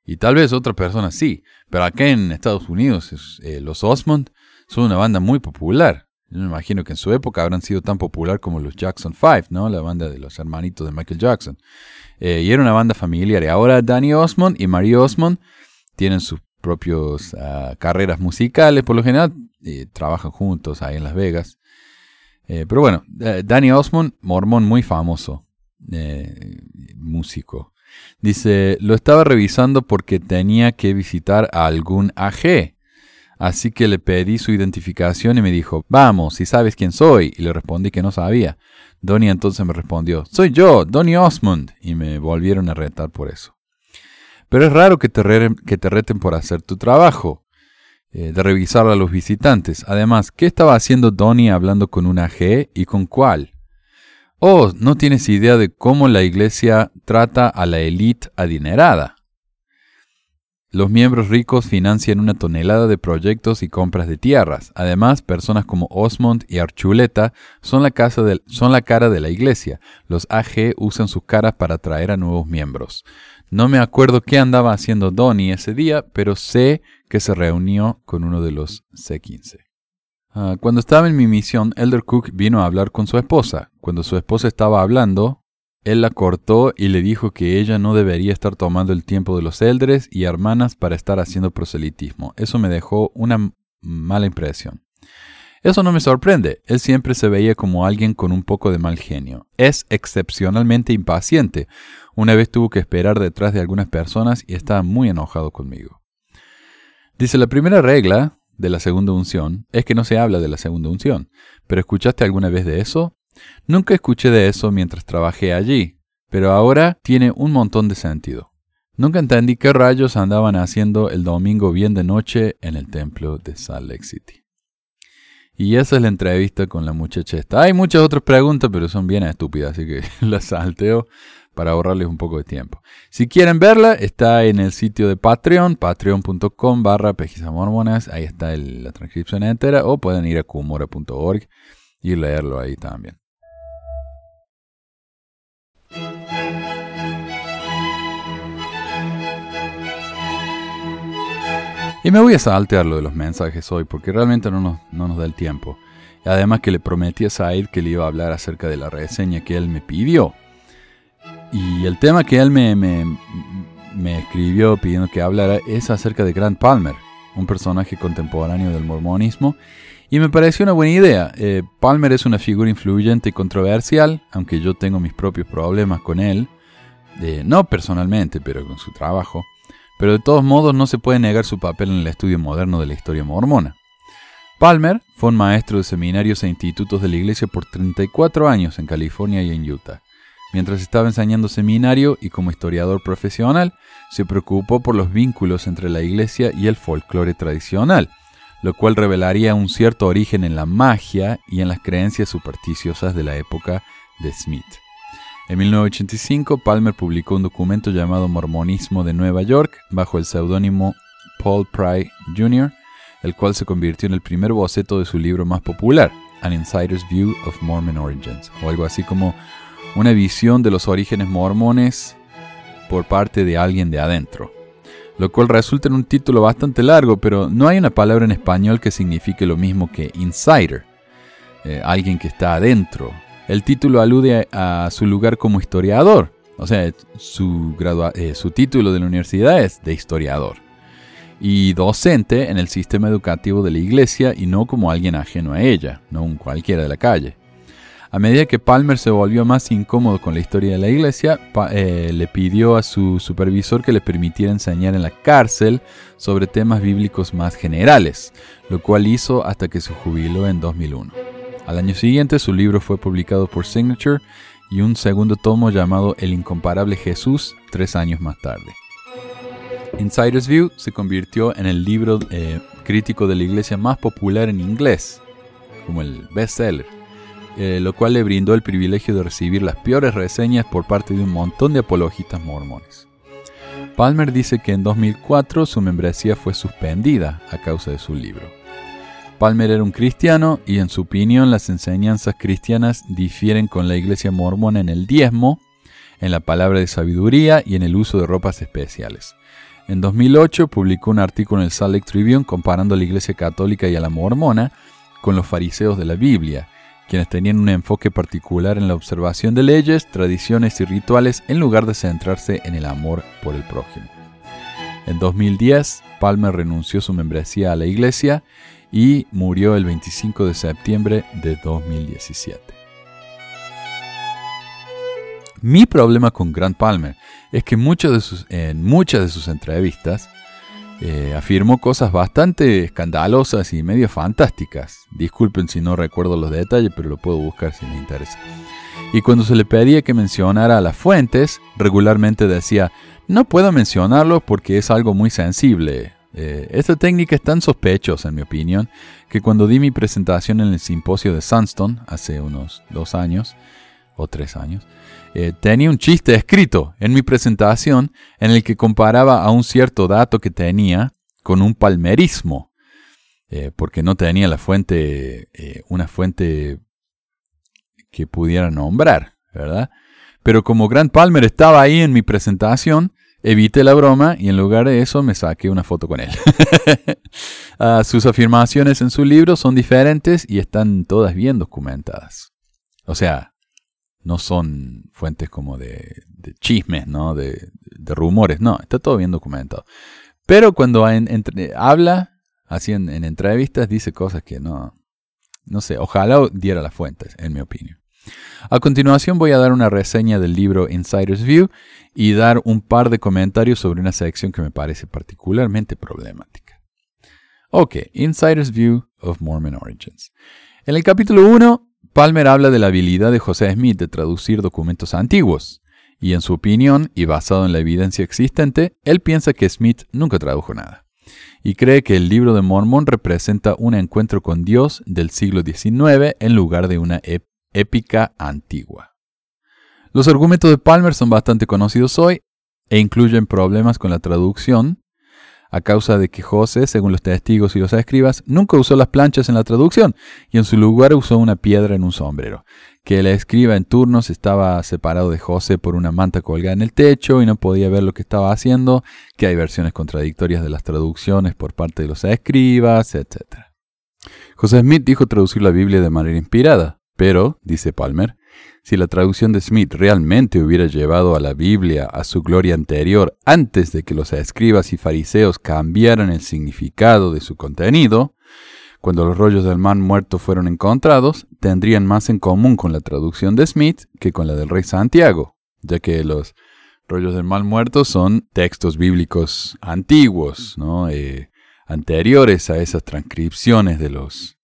Y tal vez otra persona sí, pero acá en Estados Unidos eh, los Osmond son una banda muy popular. Yo me imagino que en su época habrán sido tan popular como los Jackson Five, ¿no? La banda de los hermanitos de Michael Jackson. Eh, y era una banda familiar. Y ahora Danny Osmond y Marie Osmond tienen sus propias ah, carreras musicales. Por lo general eh, trabajan juntos ahí en Las Vegas. Eh, pero bueno, eh, Danny Osmond, mormón muy famoso, músico. Dice, lo estaba revisando porque tenía que visitar a algún AG. Así que le pedí su identificación y me dijo, vamos, si sabes quién soy. Y le respondí que no sabía. Donnie entonces me respondió, soy yo, Donnie Osmond, y me volvieron a retar por eso. Pero es raro que te reten por hacer tu trabajo, eh, de revisar a los visitantes. Además, ¿qué estaba haciendo Donnie hablando con una G y con cuál? Oh, no tienes idea de cómo la iglesia trata a la élite adinerada. Los miembros ricos financian una tonelada de proyectos y compras de tierras. Además, personas como Osmond y Archuleta son la, son la cara de la iglesia. Los AG usan sus caras para atraer a nuevos miembros. No me acuerdo qué andaba haciendo Donnie ese día, pero sé que se reunió con uno de los C15. Ah, cuando estaba en mi misión, Elder Cook vino a hablar con su esposa. Cuando su esposa estaba hablando, él la cortó y le dijo que ella no debería estar tomando el tiempo de los eldres y hermanas para estar haciendo proselitismo. Eso me dejó una mala impresión. Eso no me sorprende. Él siempre se veía como alguien con un poco de mal genio. Es excepcionalmente impaciente. Una vez tuvo que esperar detrás de algunas personas y estaba muy enojado conmigo. Dice, la primera regla de la segunda unción es que no se habla de la segunda unción. ¿Pero escuchaste alguna vez de eso? Nunca escuché de eso mientras trabajé allí, pero ahora tiene un montón de sentido. Nunca entendí qué rayos andaban haciendo el domingo bien de noche en el templo de Salt Lake City. Y esa es la entrevista con la muchacha esta. Hay muchas otras preguntas, pero son bien estúpidas, así que las salteo para ahorrarles un poco de tiempo. Si quieren verla, está en el sitio de Patreon, patreon.com barra ahí está la transcripción entera, o pueden ir a kumora.org y leerlo ahí también. Y me voy a saltear lo de los mensajes hoy porque realmente no nos, no nos da el tiempo. Además que le prometí a Said que le iba a hablar acerca de la reseña que él me pidió. Y el tema que él me, me, me escribió pidiendo que hablara es acerca de Grant Palmer, un personaje contemporáneo del mormonismo. Y me pareció una buena idea. Eh, Palmer es una figura influyente y controversial, aunque yo tengo mis propios problemas con él. Eh, no personalmente, pero con su trabajo pero de todos modos no se puede negar su papel en el estudio moderno de la historia mormona. Palmer fue un maestro de seminarios e institutos de la iglesia por 34 años en California y en Utah. Mientras estaba enseñando seminario y como historiador profesional, se preocupó por los vínculos entre la iglesia y el folclore tradicional, lo cual revelaría un cierto origen en la magia y en las creencias supersticiosas de la época de Smith. En 1985, Palmer publicó un documento llamado Mormonismo de Nueva York bajo el seudónimo Paul Pry Jr., el cual se convirtió en el primer boceto de su libro más popular, An Insider's View of Mormon Origins, o algo así como una visión de los orígenes mormones por parte de alguien de adentro, lo cual resulta en un título bastante largo, pero no hay una palabra en español que signifique lo mismo que insider, eh, alguien que está adentro, el título alude a, su lugar como historiador. O sea, su, eh, su título de la universidad es de historiador. Y docente en el sistema educativo de la iglesia y no como alguien ajeno a ella, no un cualquiera de la calle. A medida que Palmer se volvió más incómodo con la historia de la iglesia, eh, le pidió a su supervisor que le permitiera enseñar en la cárcel sobre temas bíblicos más generales, lo cual hizo hasta que se jubiló en 2001. Al año siguiente su libro fue publicado por Signature y un segundo tomo llamado El incomparable Jesús tres años más tarde. Insider's View se convirtió en el libro eh, crítico de la iglesia más popular en inglés, como el bestseller, eh, lo cual le brindó el privilegio de recibir las peores reseñas por parte de un montón de apologistas mormones. Palmer dice que en 2004 su membresía fue suspendida a causa de su libro. Palmer era un cristiano y en su opinión las enseñanzas cristianas difieren con la iglesia mormona en el diezmo, en la palabra de sabiduría y en el uso de ropas especiales. En 2008 publicó un artículo en el Salt Lake Tribune comparando a la iglesia católica y a la mormona con los fariseos de la Biblia, quienes tenían un enfoque particular en la observación de leyes, tradiciones y rituales en lugar de centrarse en el amor por el prójimo. En 2010, Palmer renunció su membresía a la iglesia y murió el 25 de septiembre de 2017. Mi problema con Grant Palmer es que en muchas de sus entrevistas eh, afirmó cosas bastante escandalosas y medio fantásticas. Disculpen si no recuerdo los detalles, pero lo puedo buscar si me interesa. y cuando se le pedía que mencionara las fuentes, regularmente decía, no puedo mencionarlo porque es algo muy sensible. Eh, esta técnica es tan sospechosa, en mi opinión, que cuando di mi presentación en el simposio de Sunstone, hace unos dos años, o tres años, eh, tenía un chiste escrito en mi presentación en el que comparaba a un cierto dato que tenía con un palmerismo, eh, porque no tenía la fuente, una fuente que pudiera nombrar, ¿verdad? Pero como Grant Palmer estaba ahí en mi presentación, evité la broma y en lugar de eso me saqué una foto con él. Ah, sus afirmaciones en su libro son diferentes y están todas bien documentadas. O sea, no son fuentes como de, chismes, ¿no? De, rumores, no, está todo bien documentado. Pero cuando habla, así en, en entrevistas, dice cosas que no, no sé, ojalá diera las fuentes, en mi opinión. A continuación voy a dar una reseña del libro Insider's View y dar un par de comentarios sobre una sección que me parece particularmente problemática. Ok, Insider's View of Mormon Origins. En el capítulo 1, Palmer habla de la habilidad de José Smith de traducir documentos antiguos, y en su opinión, y basado en la evidencia existente, él piensa que Smith nunca tradujo nada, y cree que el libro de Mormon representa un encuentro con Dios del siglo XIX en lugar de una épica antigua. Los argumentos de Palmer son bastante conocidos hoy e incluyen problemas con la traducción, a causa de que José, según los testigos y los escribas, nunca usó las planchas en la traducción y en su lugar usó una piedra en un sombrero, que el escriba en turnos estaba separado de José por una manta colgada en el techo y no podía ver lo que estaba haciendo, que hay versiones contradictorias de las traducciones por parte de los escribas, etc. José Smith dijo traducir la Biblia de manera inspirada, pero, dice Palmer, si la traducción de Smith realmente hubiera llevado a la Biblia a su gloria anterior antes de que los escribas y fariseos cambiaran el significado de su contenido, cuando los rollos del man muerto fueron encontrados, tendrían más en común con la traducción de Smith que con la del rey Santiago, ya que los rollos del mal muerto son textos bíblicos antiguos, ¿no? Eh, anteriores a esas transcripciones de los,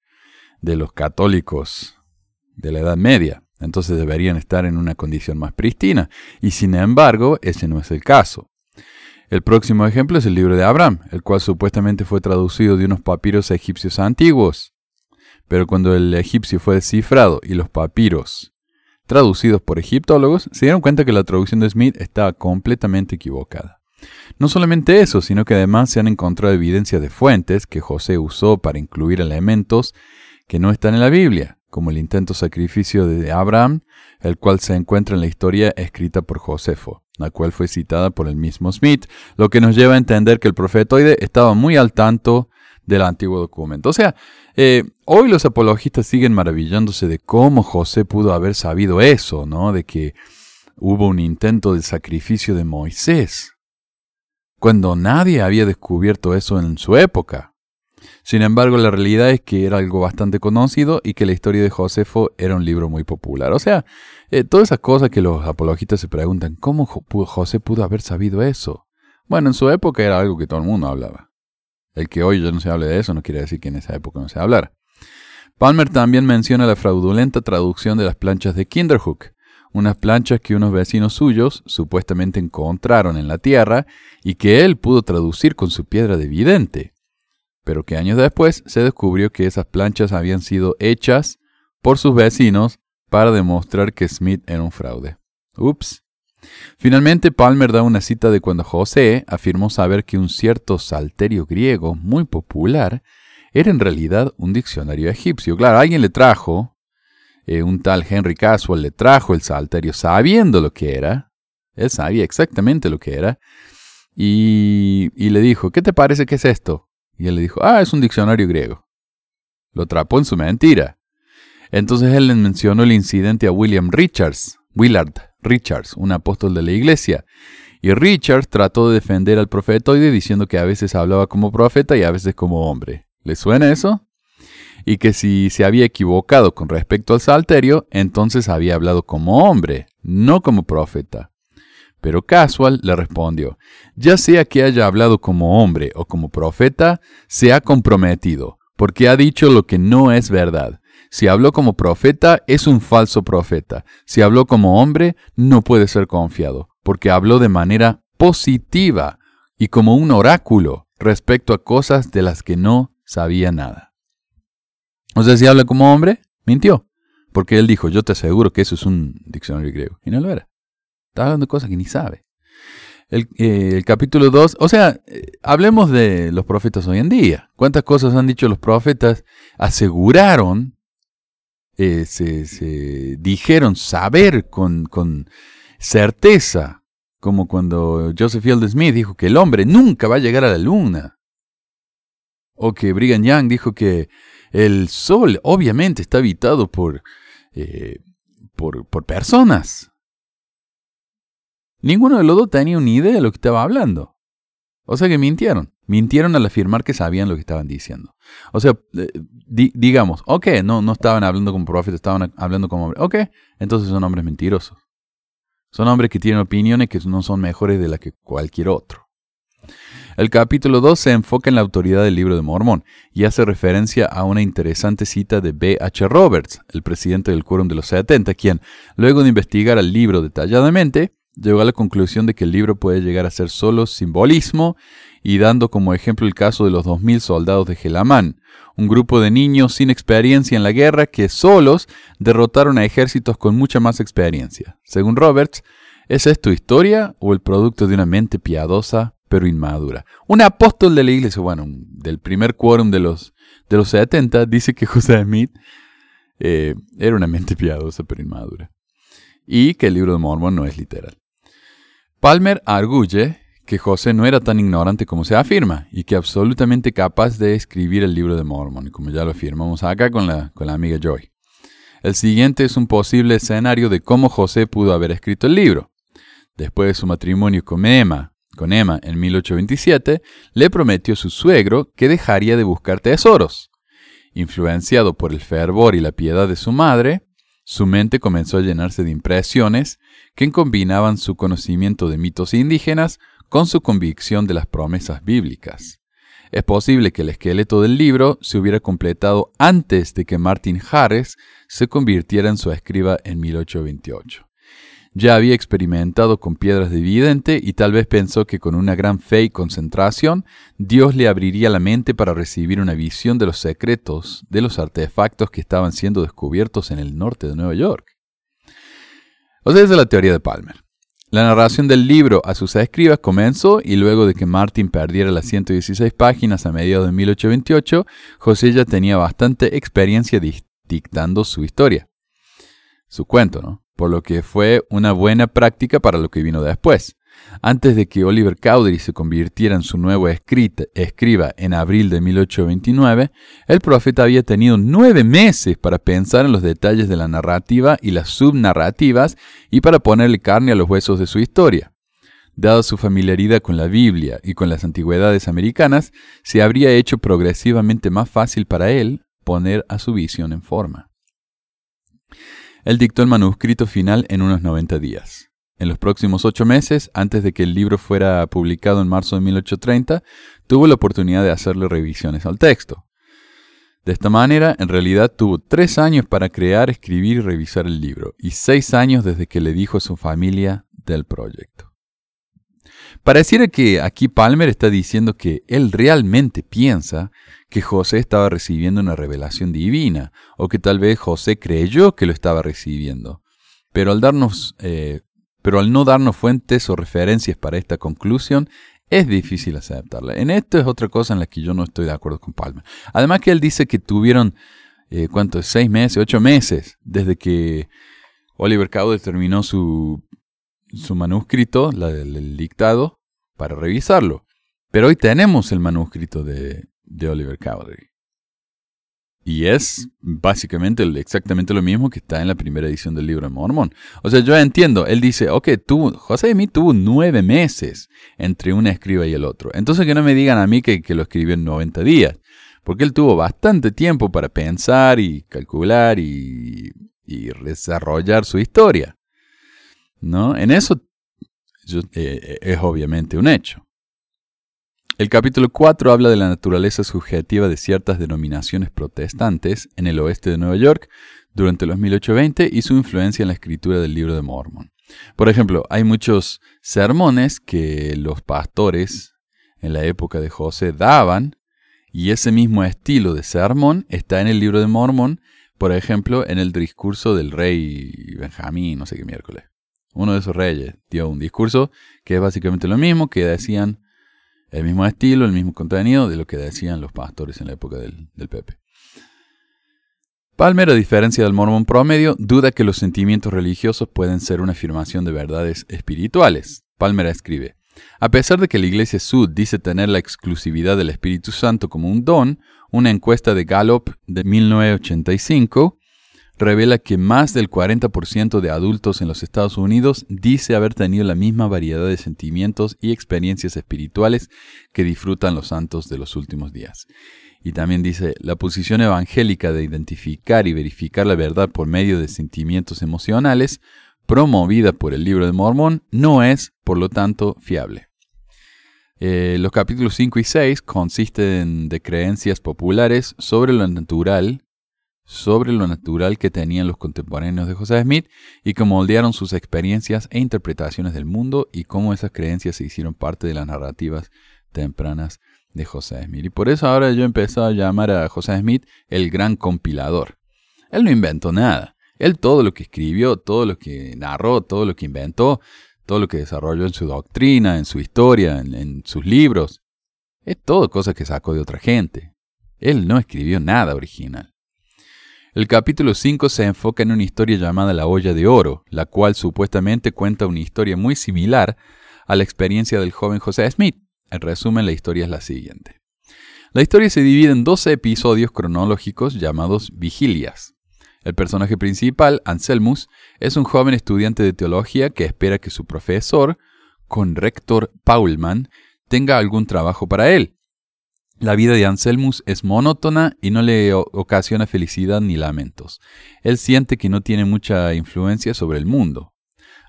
de los católicos de la Edad Media. Entonces deberían estar en una condición más pristina. Y sin embargo, ese no es el caso. El próximo ejemplo es el libro de Abraham, el cual supuestamente fue traducido de unos papiros egipcios antiguos. Pero cuando el egipcio fue descifrado y los papiros traducidos por egiptólogos, se dieron cuenta que la traducción de Smith estaba completamente equivocada. No solamente eso, sino que además se han encontrado evidencias de fuentes que José usó para incluir elementos que no están en la Biblia como el intento sacrificio de Abraham, el cual se encuentra en la historia escrita por Josefo, la cual fue citada por el mismo Smith, lo que nos lleva a entender que el profetoide estaba muy al tanto del antiguo documento. O sea, eh, hoy los apologistas siguen maravillándose de cómo José pudo haber sabido eso, ¿no? De que hubo un intento de sacrificio de Moisés, cuando nadie había descubierto eso en su época. Sin embargo, la realidad es que era algo bastante conocido y que la historia de Josefo era un libro muy popular. O sea, eh, todas esas cosas que los apologistas se preguntan, ¿cómo José pudo haber sabido eso? Bueno, en su época era algo que todo el mundo hablaba. El que hoy ya no se hable de eso no quiere decir que en esa época no se hablara. Palmer también menciona la fraudulenta traducción de las planchas de Kinderhook, unas planchas que unos vecinos suyos supuestamente encontraron en la tierra y que él pudo traducir con su piedra de vidente pero que años después se descubrió que esas planchas habían sido hechas por sus vecinos para demostrar que Smith era un fraude. Ups. Finalmente, Palmer da una cita de cuando José afirmó saber que un cierto salterio griego muy popular era en realidad un diccionario egipcio. Claro, alguien le trajo, eh, un tal Henry Caswell le trajo el salterio sabiendo lo que era, él sabía exactamente lo que era, y, y le dijo, ¿qué te parece que es esto? Y él le dijo, ah, es un diccionario griego. Lo atrapó en su mentira. Entonces él le mencionó el incidente a William Richards, Willard Richards, un apóstol de la iglesia. Y Richards trató de defender al profetoide diciendo que a veces hablaba como profeta y a veces como hombre. ¿Le suena eso? Y que si se había equivocado con respecto al salterio, entonces había hablado como hombre, no como profeta. Pero Casual le respondió, ya sea que haya hablado como hombre o como profeta, se ha comprometido, porque ha dicho lo que no es verdad. Si habló como profeta, es un falso profeta. Si habló como hombre, no puede ser confiado, porque habló de manera positiva y como un oráculo respecto a cosas de las que no sabía nada. O sea, si habla como hombre, mintió. Porque él dijo, yo te aseguro que eso es un diccionario griego. Y no lo era. Está hablando de cosas que ni sabe. El, eh, capítulo 2, o sea, eh, hablemos de los profetas hoy en día. ¿Cuántas cosas han dicho los profetas? Aseguraron, eh, se, dijeron saber con, con certeza, como cuando Joseph Field Smith dijo que el hombre nunca va a llegar a la luna. O que Brigham Young dijo que el sol obviamente está habitado por, por, por personas. Ninguno de los dos tenía una idea de lo que estaba hablando. O sea que mintieron. Mintieron al afirmar que sabían lo que estaban diciendo. O sea, eh, digamos, ok, no, no estaban hablando como profetas, estaban hablando como hombres. Ok, entonces son hombres mentirosos. Son hombres que tienen opiniones que no son mejores de las que cualquier otro. El capítulo 2 se enfoca en la autoridad del libro de Mormón y hace referencia a una interesante cita de B. H. Roberts, el presidente del Quórum de los 70, quien, luego de investigar el libro detalladamente, llegó a la conclusión de que el libro puede llegar a ser solo simbolismo y dando como ejemplo el caso de los 2.000 soldados de Gelamán, un grupo de niños sin experiencia en la guerra que solos derrotaron a ejércitos con mucha más experiencia. Según Roberts, ¿es esto historia o el producto de una mente piadosa pero inmadura? Un apóstol de la iglesia, bueno, del primer quórum de los, de los 70, dice que José Smith eh, era una mente piadosa pero inmadura y que el libro de Mormon no es literal. Palmer arguye que José no era tan ignorante como se afirma y que absolutamente capaz de escribir el libro de Mormon, como ya lo afirmamos acá con la, amiga Joy. El siguiente es un posible escenario de cómo José pudo haber escrito el libro. Después de su matrimonio con Emma, con Emma en 1827, le prometió su suegro que dejaría de buscar tesoros. Influenciado por el fervor y la piedad de su madre, su mente comenzó a llenarse de impresiones que combinaban su conocimiento de mitos indígenas con su convicción de las promesas bíblicas. Es posible que el esqueleto del libro se hubiera completado antes de que Martin Harris se convirtiera en su escriba en 1828. Ya había experimentado con piedras de y tal vez pensó que con una gran fe y concentración Dios le abriría la mente para recibir una visión de los secretos de los artefactos que estaban siendo descubiertos en el norte de Nueva York. O sea, esa es la teoría de Palmer. La narración del libro a sus escribas comenzó y luego de que Martin perdiera las 116 páginas a mediados de 1828, José ya tenía bastante experiencia dictando su historia. Su cuento, ¿no? Por lo que fue una buena práctica para lo que vino después. Antes de que Oliver Cowdery se convirtiera en su nuevo escriba en abril de 1829, el profeta había tenido nueve meses para pensar en los detalles de la narrativa y las subnarrativas y para ponerle carne a los huesos de su historia. Dada su familiaridad con la Biblia y con las antigüedades americanas, se habría hecho progresivamente más fácil para él poner a su visión en forma. Él dictó el manuscrito final en unos 90 días. En los próximos ocho meses, antes de que el libro fuera publicado en marzo de 1830, tuvo la oportunidad de hacerle revisiones al texto. De esta manera, en realidad tuvo tres años para crear, escribir y revisar el libro, y seis años desde que le dijo a su familia del proyecto. Pareciera que aquí Palmer está diciendo que él realmente piensa que José estaba recibiendo una revelación divina, o que tal vez José creyó que lo estaba recibiendo. Pero al, darnos, eh, pero al no darnos fuentes o referencias para esta conclusión, es difícil aceptarla. En esto es otra cosa en la que yo no estoy de acuerdo con Palmer. Además que él dice que tuvieron, eh, ¿cuántos? Seis meses, ocho meses, desde que Oliver Cowdery terminó su, su manuscrito, la el dictado, para revisarlo. Pero hoy tenemos el manuscrito de, de Oliver Cowdery. Y es básicamente exactamente lo mismo que está en la primera edición del libro de Mormón. O sea, yo entiendo, él dice, ok, tú, José de mí tuvo nueve meses entre una escriba y el otro. Entonces que no me digan a mí que, que lo escribió en 90 días, porque él tuvo bastante tiempo para pensar y calcular y, y desarrollar su historia. ¿No? En eso eh, es obviamente un hecho. El capítulo 4 habla de la naturaleza subjetiva de ciertas denominaciones protestantes en el oeste de Nueva York durante los 1820 y su influencia en la escritura del libro de Mormon. Por ejemplo, hay muchos sermones que los pastores en la época de José daban y ese mismo estilo de sermón está en el libro de Mormon, por ejemplo, en el discurso del rey Benjamín, no sé qué miércoles. Uno de esos reyes dio un discurso que es básicamente lo mismo, que decían el mismo estilo, el mismo contenido de lo que decían los pastores en la época del, Pepe. Palmer, a diferencia del mormón promedio, duda que los sentimientos religiosos pueden ser una afirmación de verdades espirituales. Palmer escribe, a pesar de que la Iglesia Sud dice tener la exclusividad del Espíritu Santo como un don, una encuesta de Gallup de 1985 revela que más del 40% de adultos en los Estados Unidos dice haber tenido la misma variedad de sentimientos y experiencias espirituales que disfrutan los santos de los últimos días. Y también dice, la posición evangélica de identificar y verificar la verdad por medio de sentimientos emocionales, promovida por el libro de Mormón, no es, por lo tanto, fiable. Eh, los capítulos 5 y 6 consisten de creencias populares sobre lo natural, sobre lo natural que tenían los contemporáneos de José Smith y cómo moldearon sus experiencias e interpretaciones del mundo y cómo esas creencias se hicieron parte de las narrativas tempranas de José Smith. Y por eso ahora yo empecé a llamar a José Smith el gran compilador. Él no inventó nada. Él todo lo que escribió, todo lo que narró, todo lo que inventó, todo lo que desarrolló en su doctrina, en su historia, en, sus libros, es todo cosa que sacó de otra gente. Él no escribió nada original. El capítulo 5 se enfoca en una historia llamada La olla de oro, la cual supuestamente cuenta una historia muy similar a la experiencia del joven José Smith. En resumen, la historia es la siguiente. La historia se divide en 12 episodios cronológicos llamados vigilias. El personaje principal, Anselmus, es un joven estudiante de teología que espera que su profesor, conrector Paulman, tenga algún trabajo para él. La vida de Anselmus es monótona y no le ocasiona felicidad ni lamentos. Él siente que no tiene mucha influencia sobre el mundo.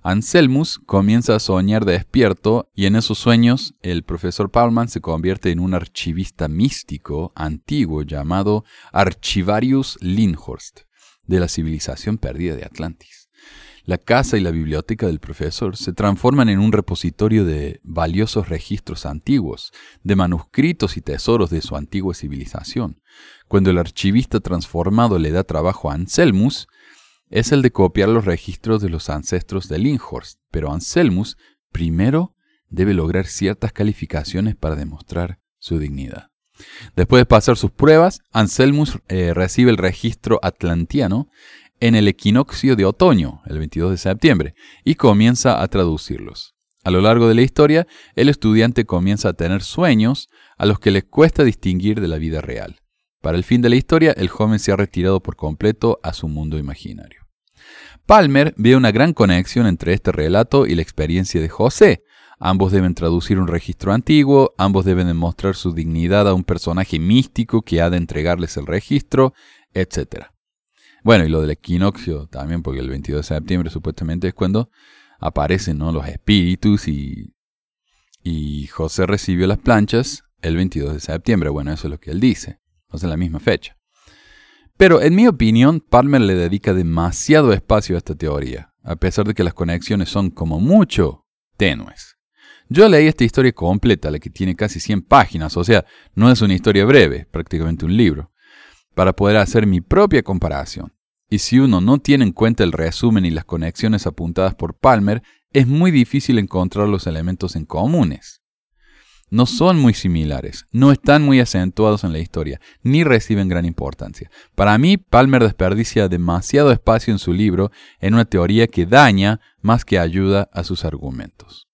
Anselmus comienza a soñar despierto y en esos sueños el profesor Paulman se convierte en un archivista místico antiguo llamado Archivarius Lindhorst de la civilización perdida de Atlantis. La casa y la biblioteca del profesor se transforman en un repositorio de valiosos registros antiguos, de manuscritos y tesoros de su antigua civilización. Cuando el archivista transformado le da trabajo a Anselmus, es el de copiar los registros de los ancestros de Lindhorst, pero Anselmus primero debe lograr ciertas calificaciones para demostrar su dignidad. Después de pasar sus pruebas, Anselmus eh, recibe el registro atlantiano en el equinoccio de otoño, el 22 de septiembre, y comienza a traducirlos. A lo largo de la historia, el estudiante comienza a tener sueños a los que le cuesta distinguir de la vida real. Para el fin de la historia, el joven se ha retirado por completo a su mundo imaginario. Palmer ve una gran conexión entre este relato y la experiencia de José, Ambos deben traducir un registro antiguo, ambos deben demostrar su dignidad a un personaje místico que ha de entregarles el registro, etc. Bueno, y lo del equinoccio también, porque el 22 de septiembre supuestamente es cuando aparecen los espíritus y, y José recibió las planchas el 22 de septiembre. Bueno, eso es lo que él dice. O sea, la misma fecha. Pero en mi opinión, Palmer le dedica demasiado espacio a esta teoría, a pesar de que las conexiones son como mucho tenues. Yo leí esta historia completa, la que tiene casi 100 páginas, o sea, no es una historia breve, prácticamente un libro, para poder hacer mi propia comparación. Y si uno no tiene en cuenta el resumen y las conexiones apuntadas por Palmer, es muy difícil encontrar los elementos en comunes. No son muy similares, no están muy acentuados en la historia, ni reciben gran importancia. Para mí, Palmer desperdicia demasiado espacio en su libro en una teoría que daña más que ayuda a sus argumentos.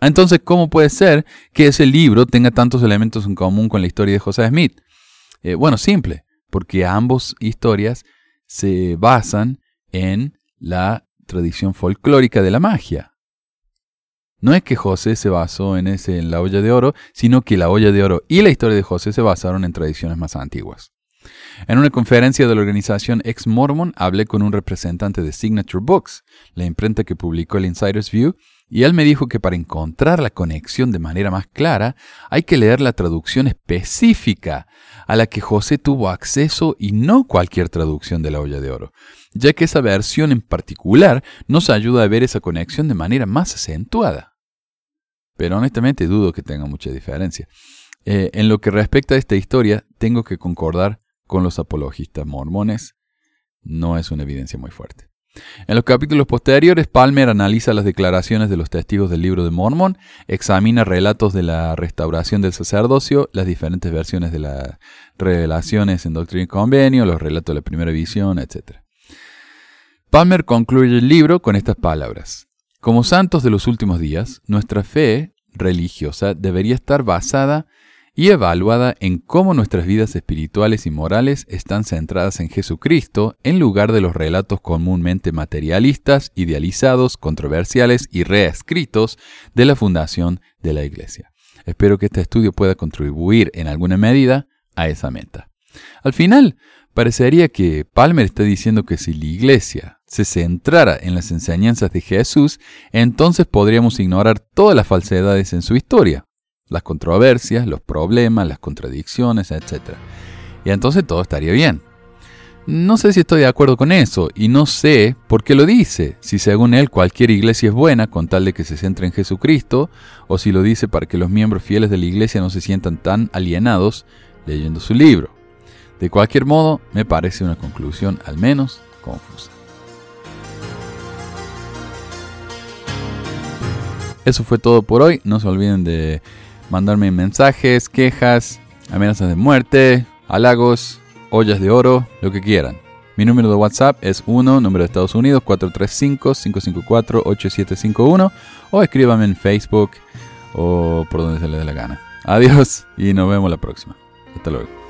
Entonces, ¿cómo puede ser que ese libro tenga tantos elementos en común con la historia de José Smith? Eh, bueno, simple, porque ambas historias se basan en la tradición folclórica de la magia. No es que José se basó en, ese, en la olla de oro, sino que la olla de oro y la historia de José se basaron en tradiciones más antiguas. En una conferencia de la organización Ex Mormon hablé con un representante de Signature Books, la imprenta que publicó el Insider's View, Y él me dijo que para encontrar la conexión de manera más clara hay que leer la traducción específica a la que José tuvo acceso y no cualquier traducción de la olla de oro, ya que esa versión en particular nos ayuda a ver esa conexión de manera más acentuada. Pero honestamente dudo que tenga mucha diferencia. Eh, en lo que respecta a esta historia, tengo que concordar con los apologistas mormones. No es una evidencia muy fuerte. En los capítulos posteriores, Palmer analiza las declaraciones de los testigos del libro de Mormón, examina relatos de la restauración del sacerdocio, las diferentes versiones de las revelaciones en Doctrina y Convenio, los relatos de la primera visión, etc. Palmer concluye el libro con estas palabras. Como santos de los últimos días, nuestra fe religiosa debería estar basada y evaluada en cómo nuestras vidas espirituales y morales están centradas en Jesucristo en lugar de los relatos comúnmente materialistas, idealizados, controversiales y reescritos de la fundación de la Iglesia. Espero que este estudio pueda contribuir en alguna medida a esa meta. Al final, parecería que Palmer está diciendo que si la Iglesia se centrara en las enseñanzas de Jesús, entonces podríamos ignorar todas las falsedades en su historia las controversias, los problemas, las contradicciones, etc. Y entonces todo estaría bien. No sé si estoy de acuerdo con eso y no sé por qué lo dice, si según él cualquier iglesia es buena con tal de que se centre en Jesucristo, o si lo dice para que los miembros fieles de la iglesia no se sientan tan alienados leyendo su libro. De cualquier modo, me parece una conclusión al menos confusa. Eso fue todo por hoy. No se olviden de mandarme mensajes, quejas, amenazas de muerte, halagos, ollas de oro, lo que quieran. Mi número de WhatsApp es 1, número de Estados Unidos, 435-554-8751 o escríbame en Facebook o por donde se le dé la gana. Adiós y nos vemos la próxima. Hasta luego.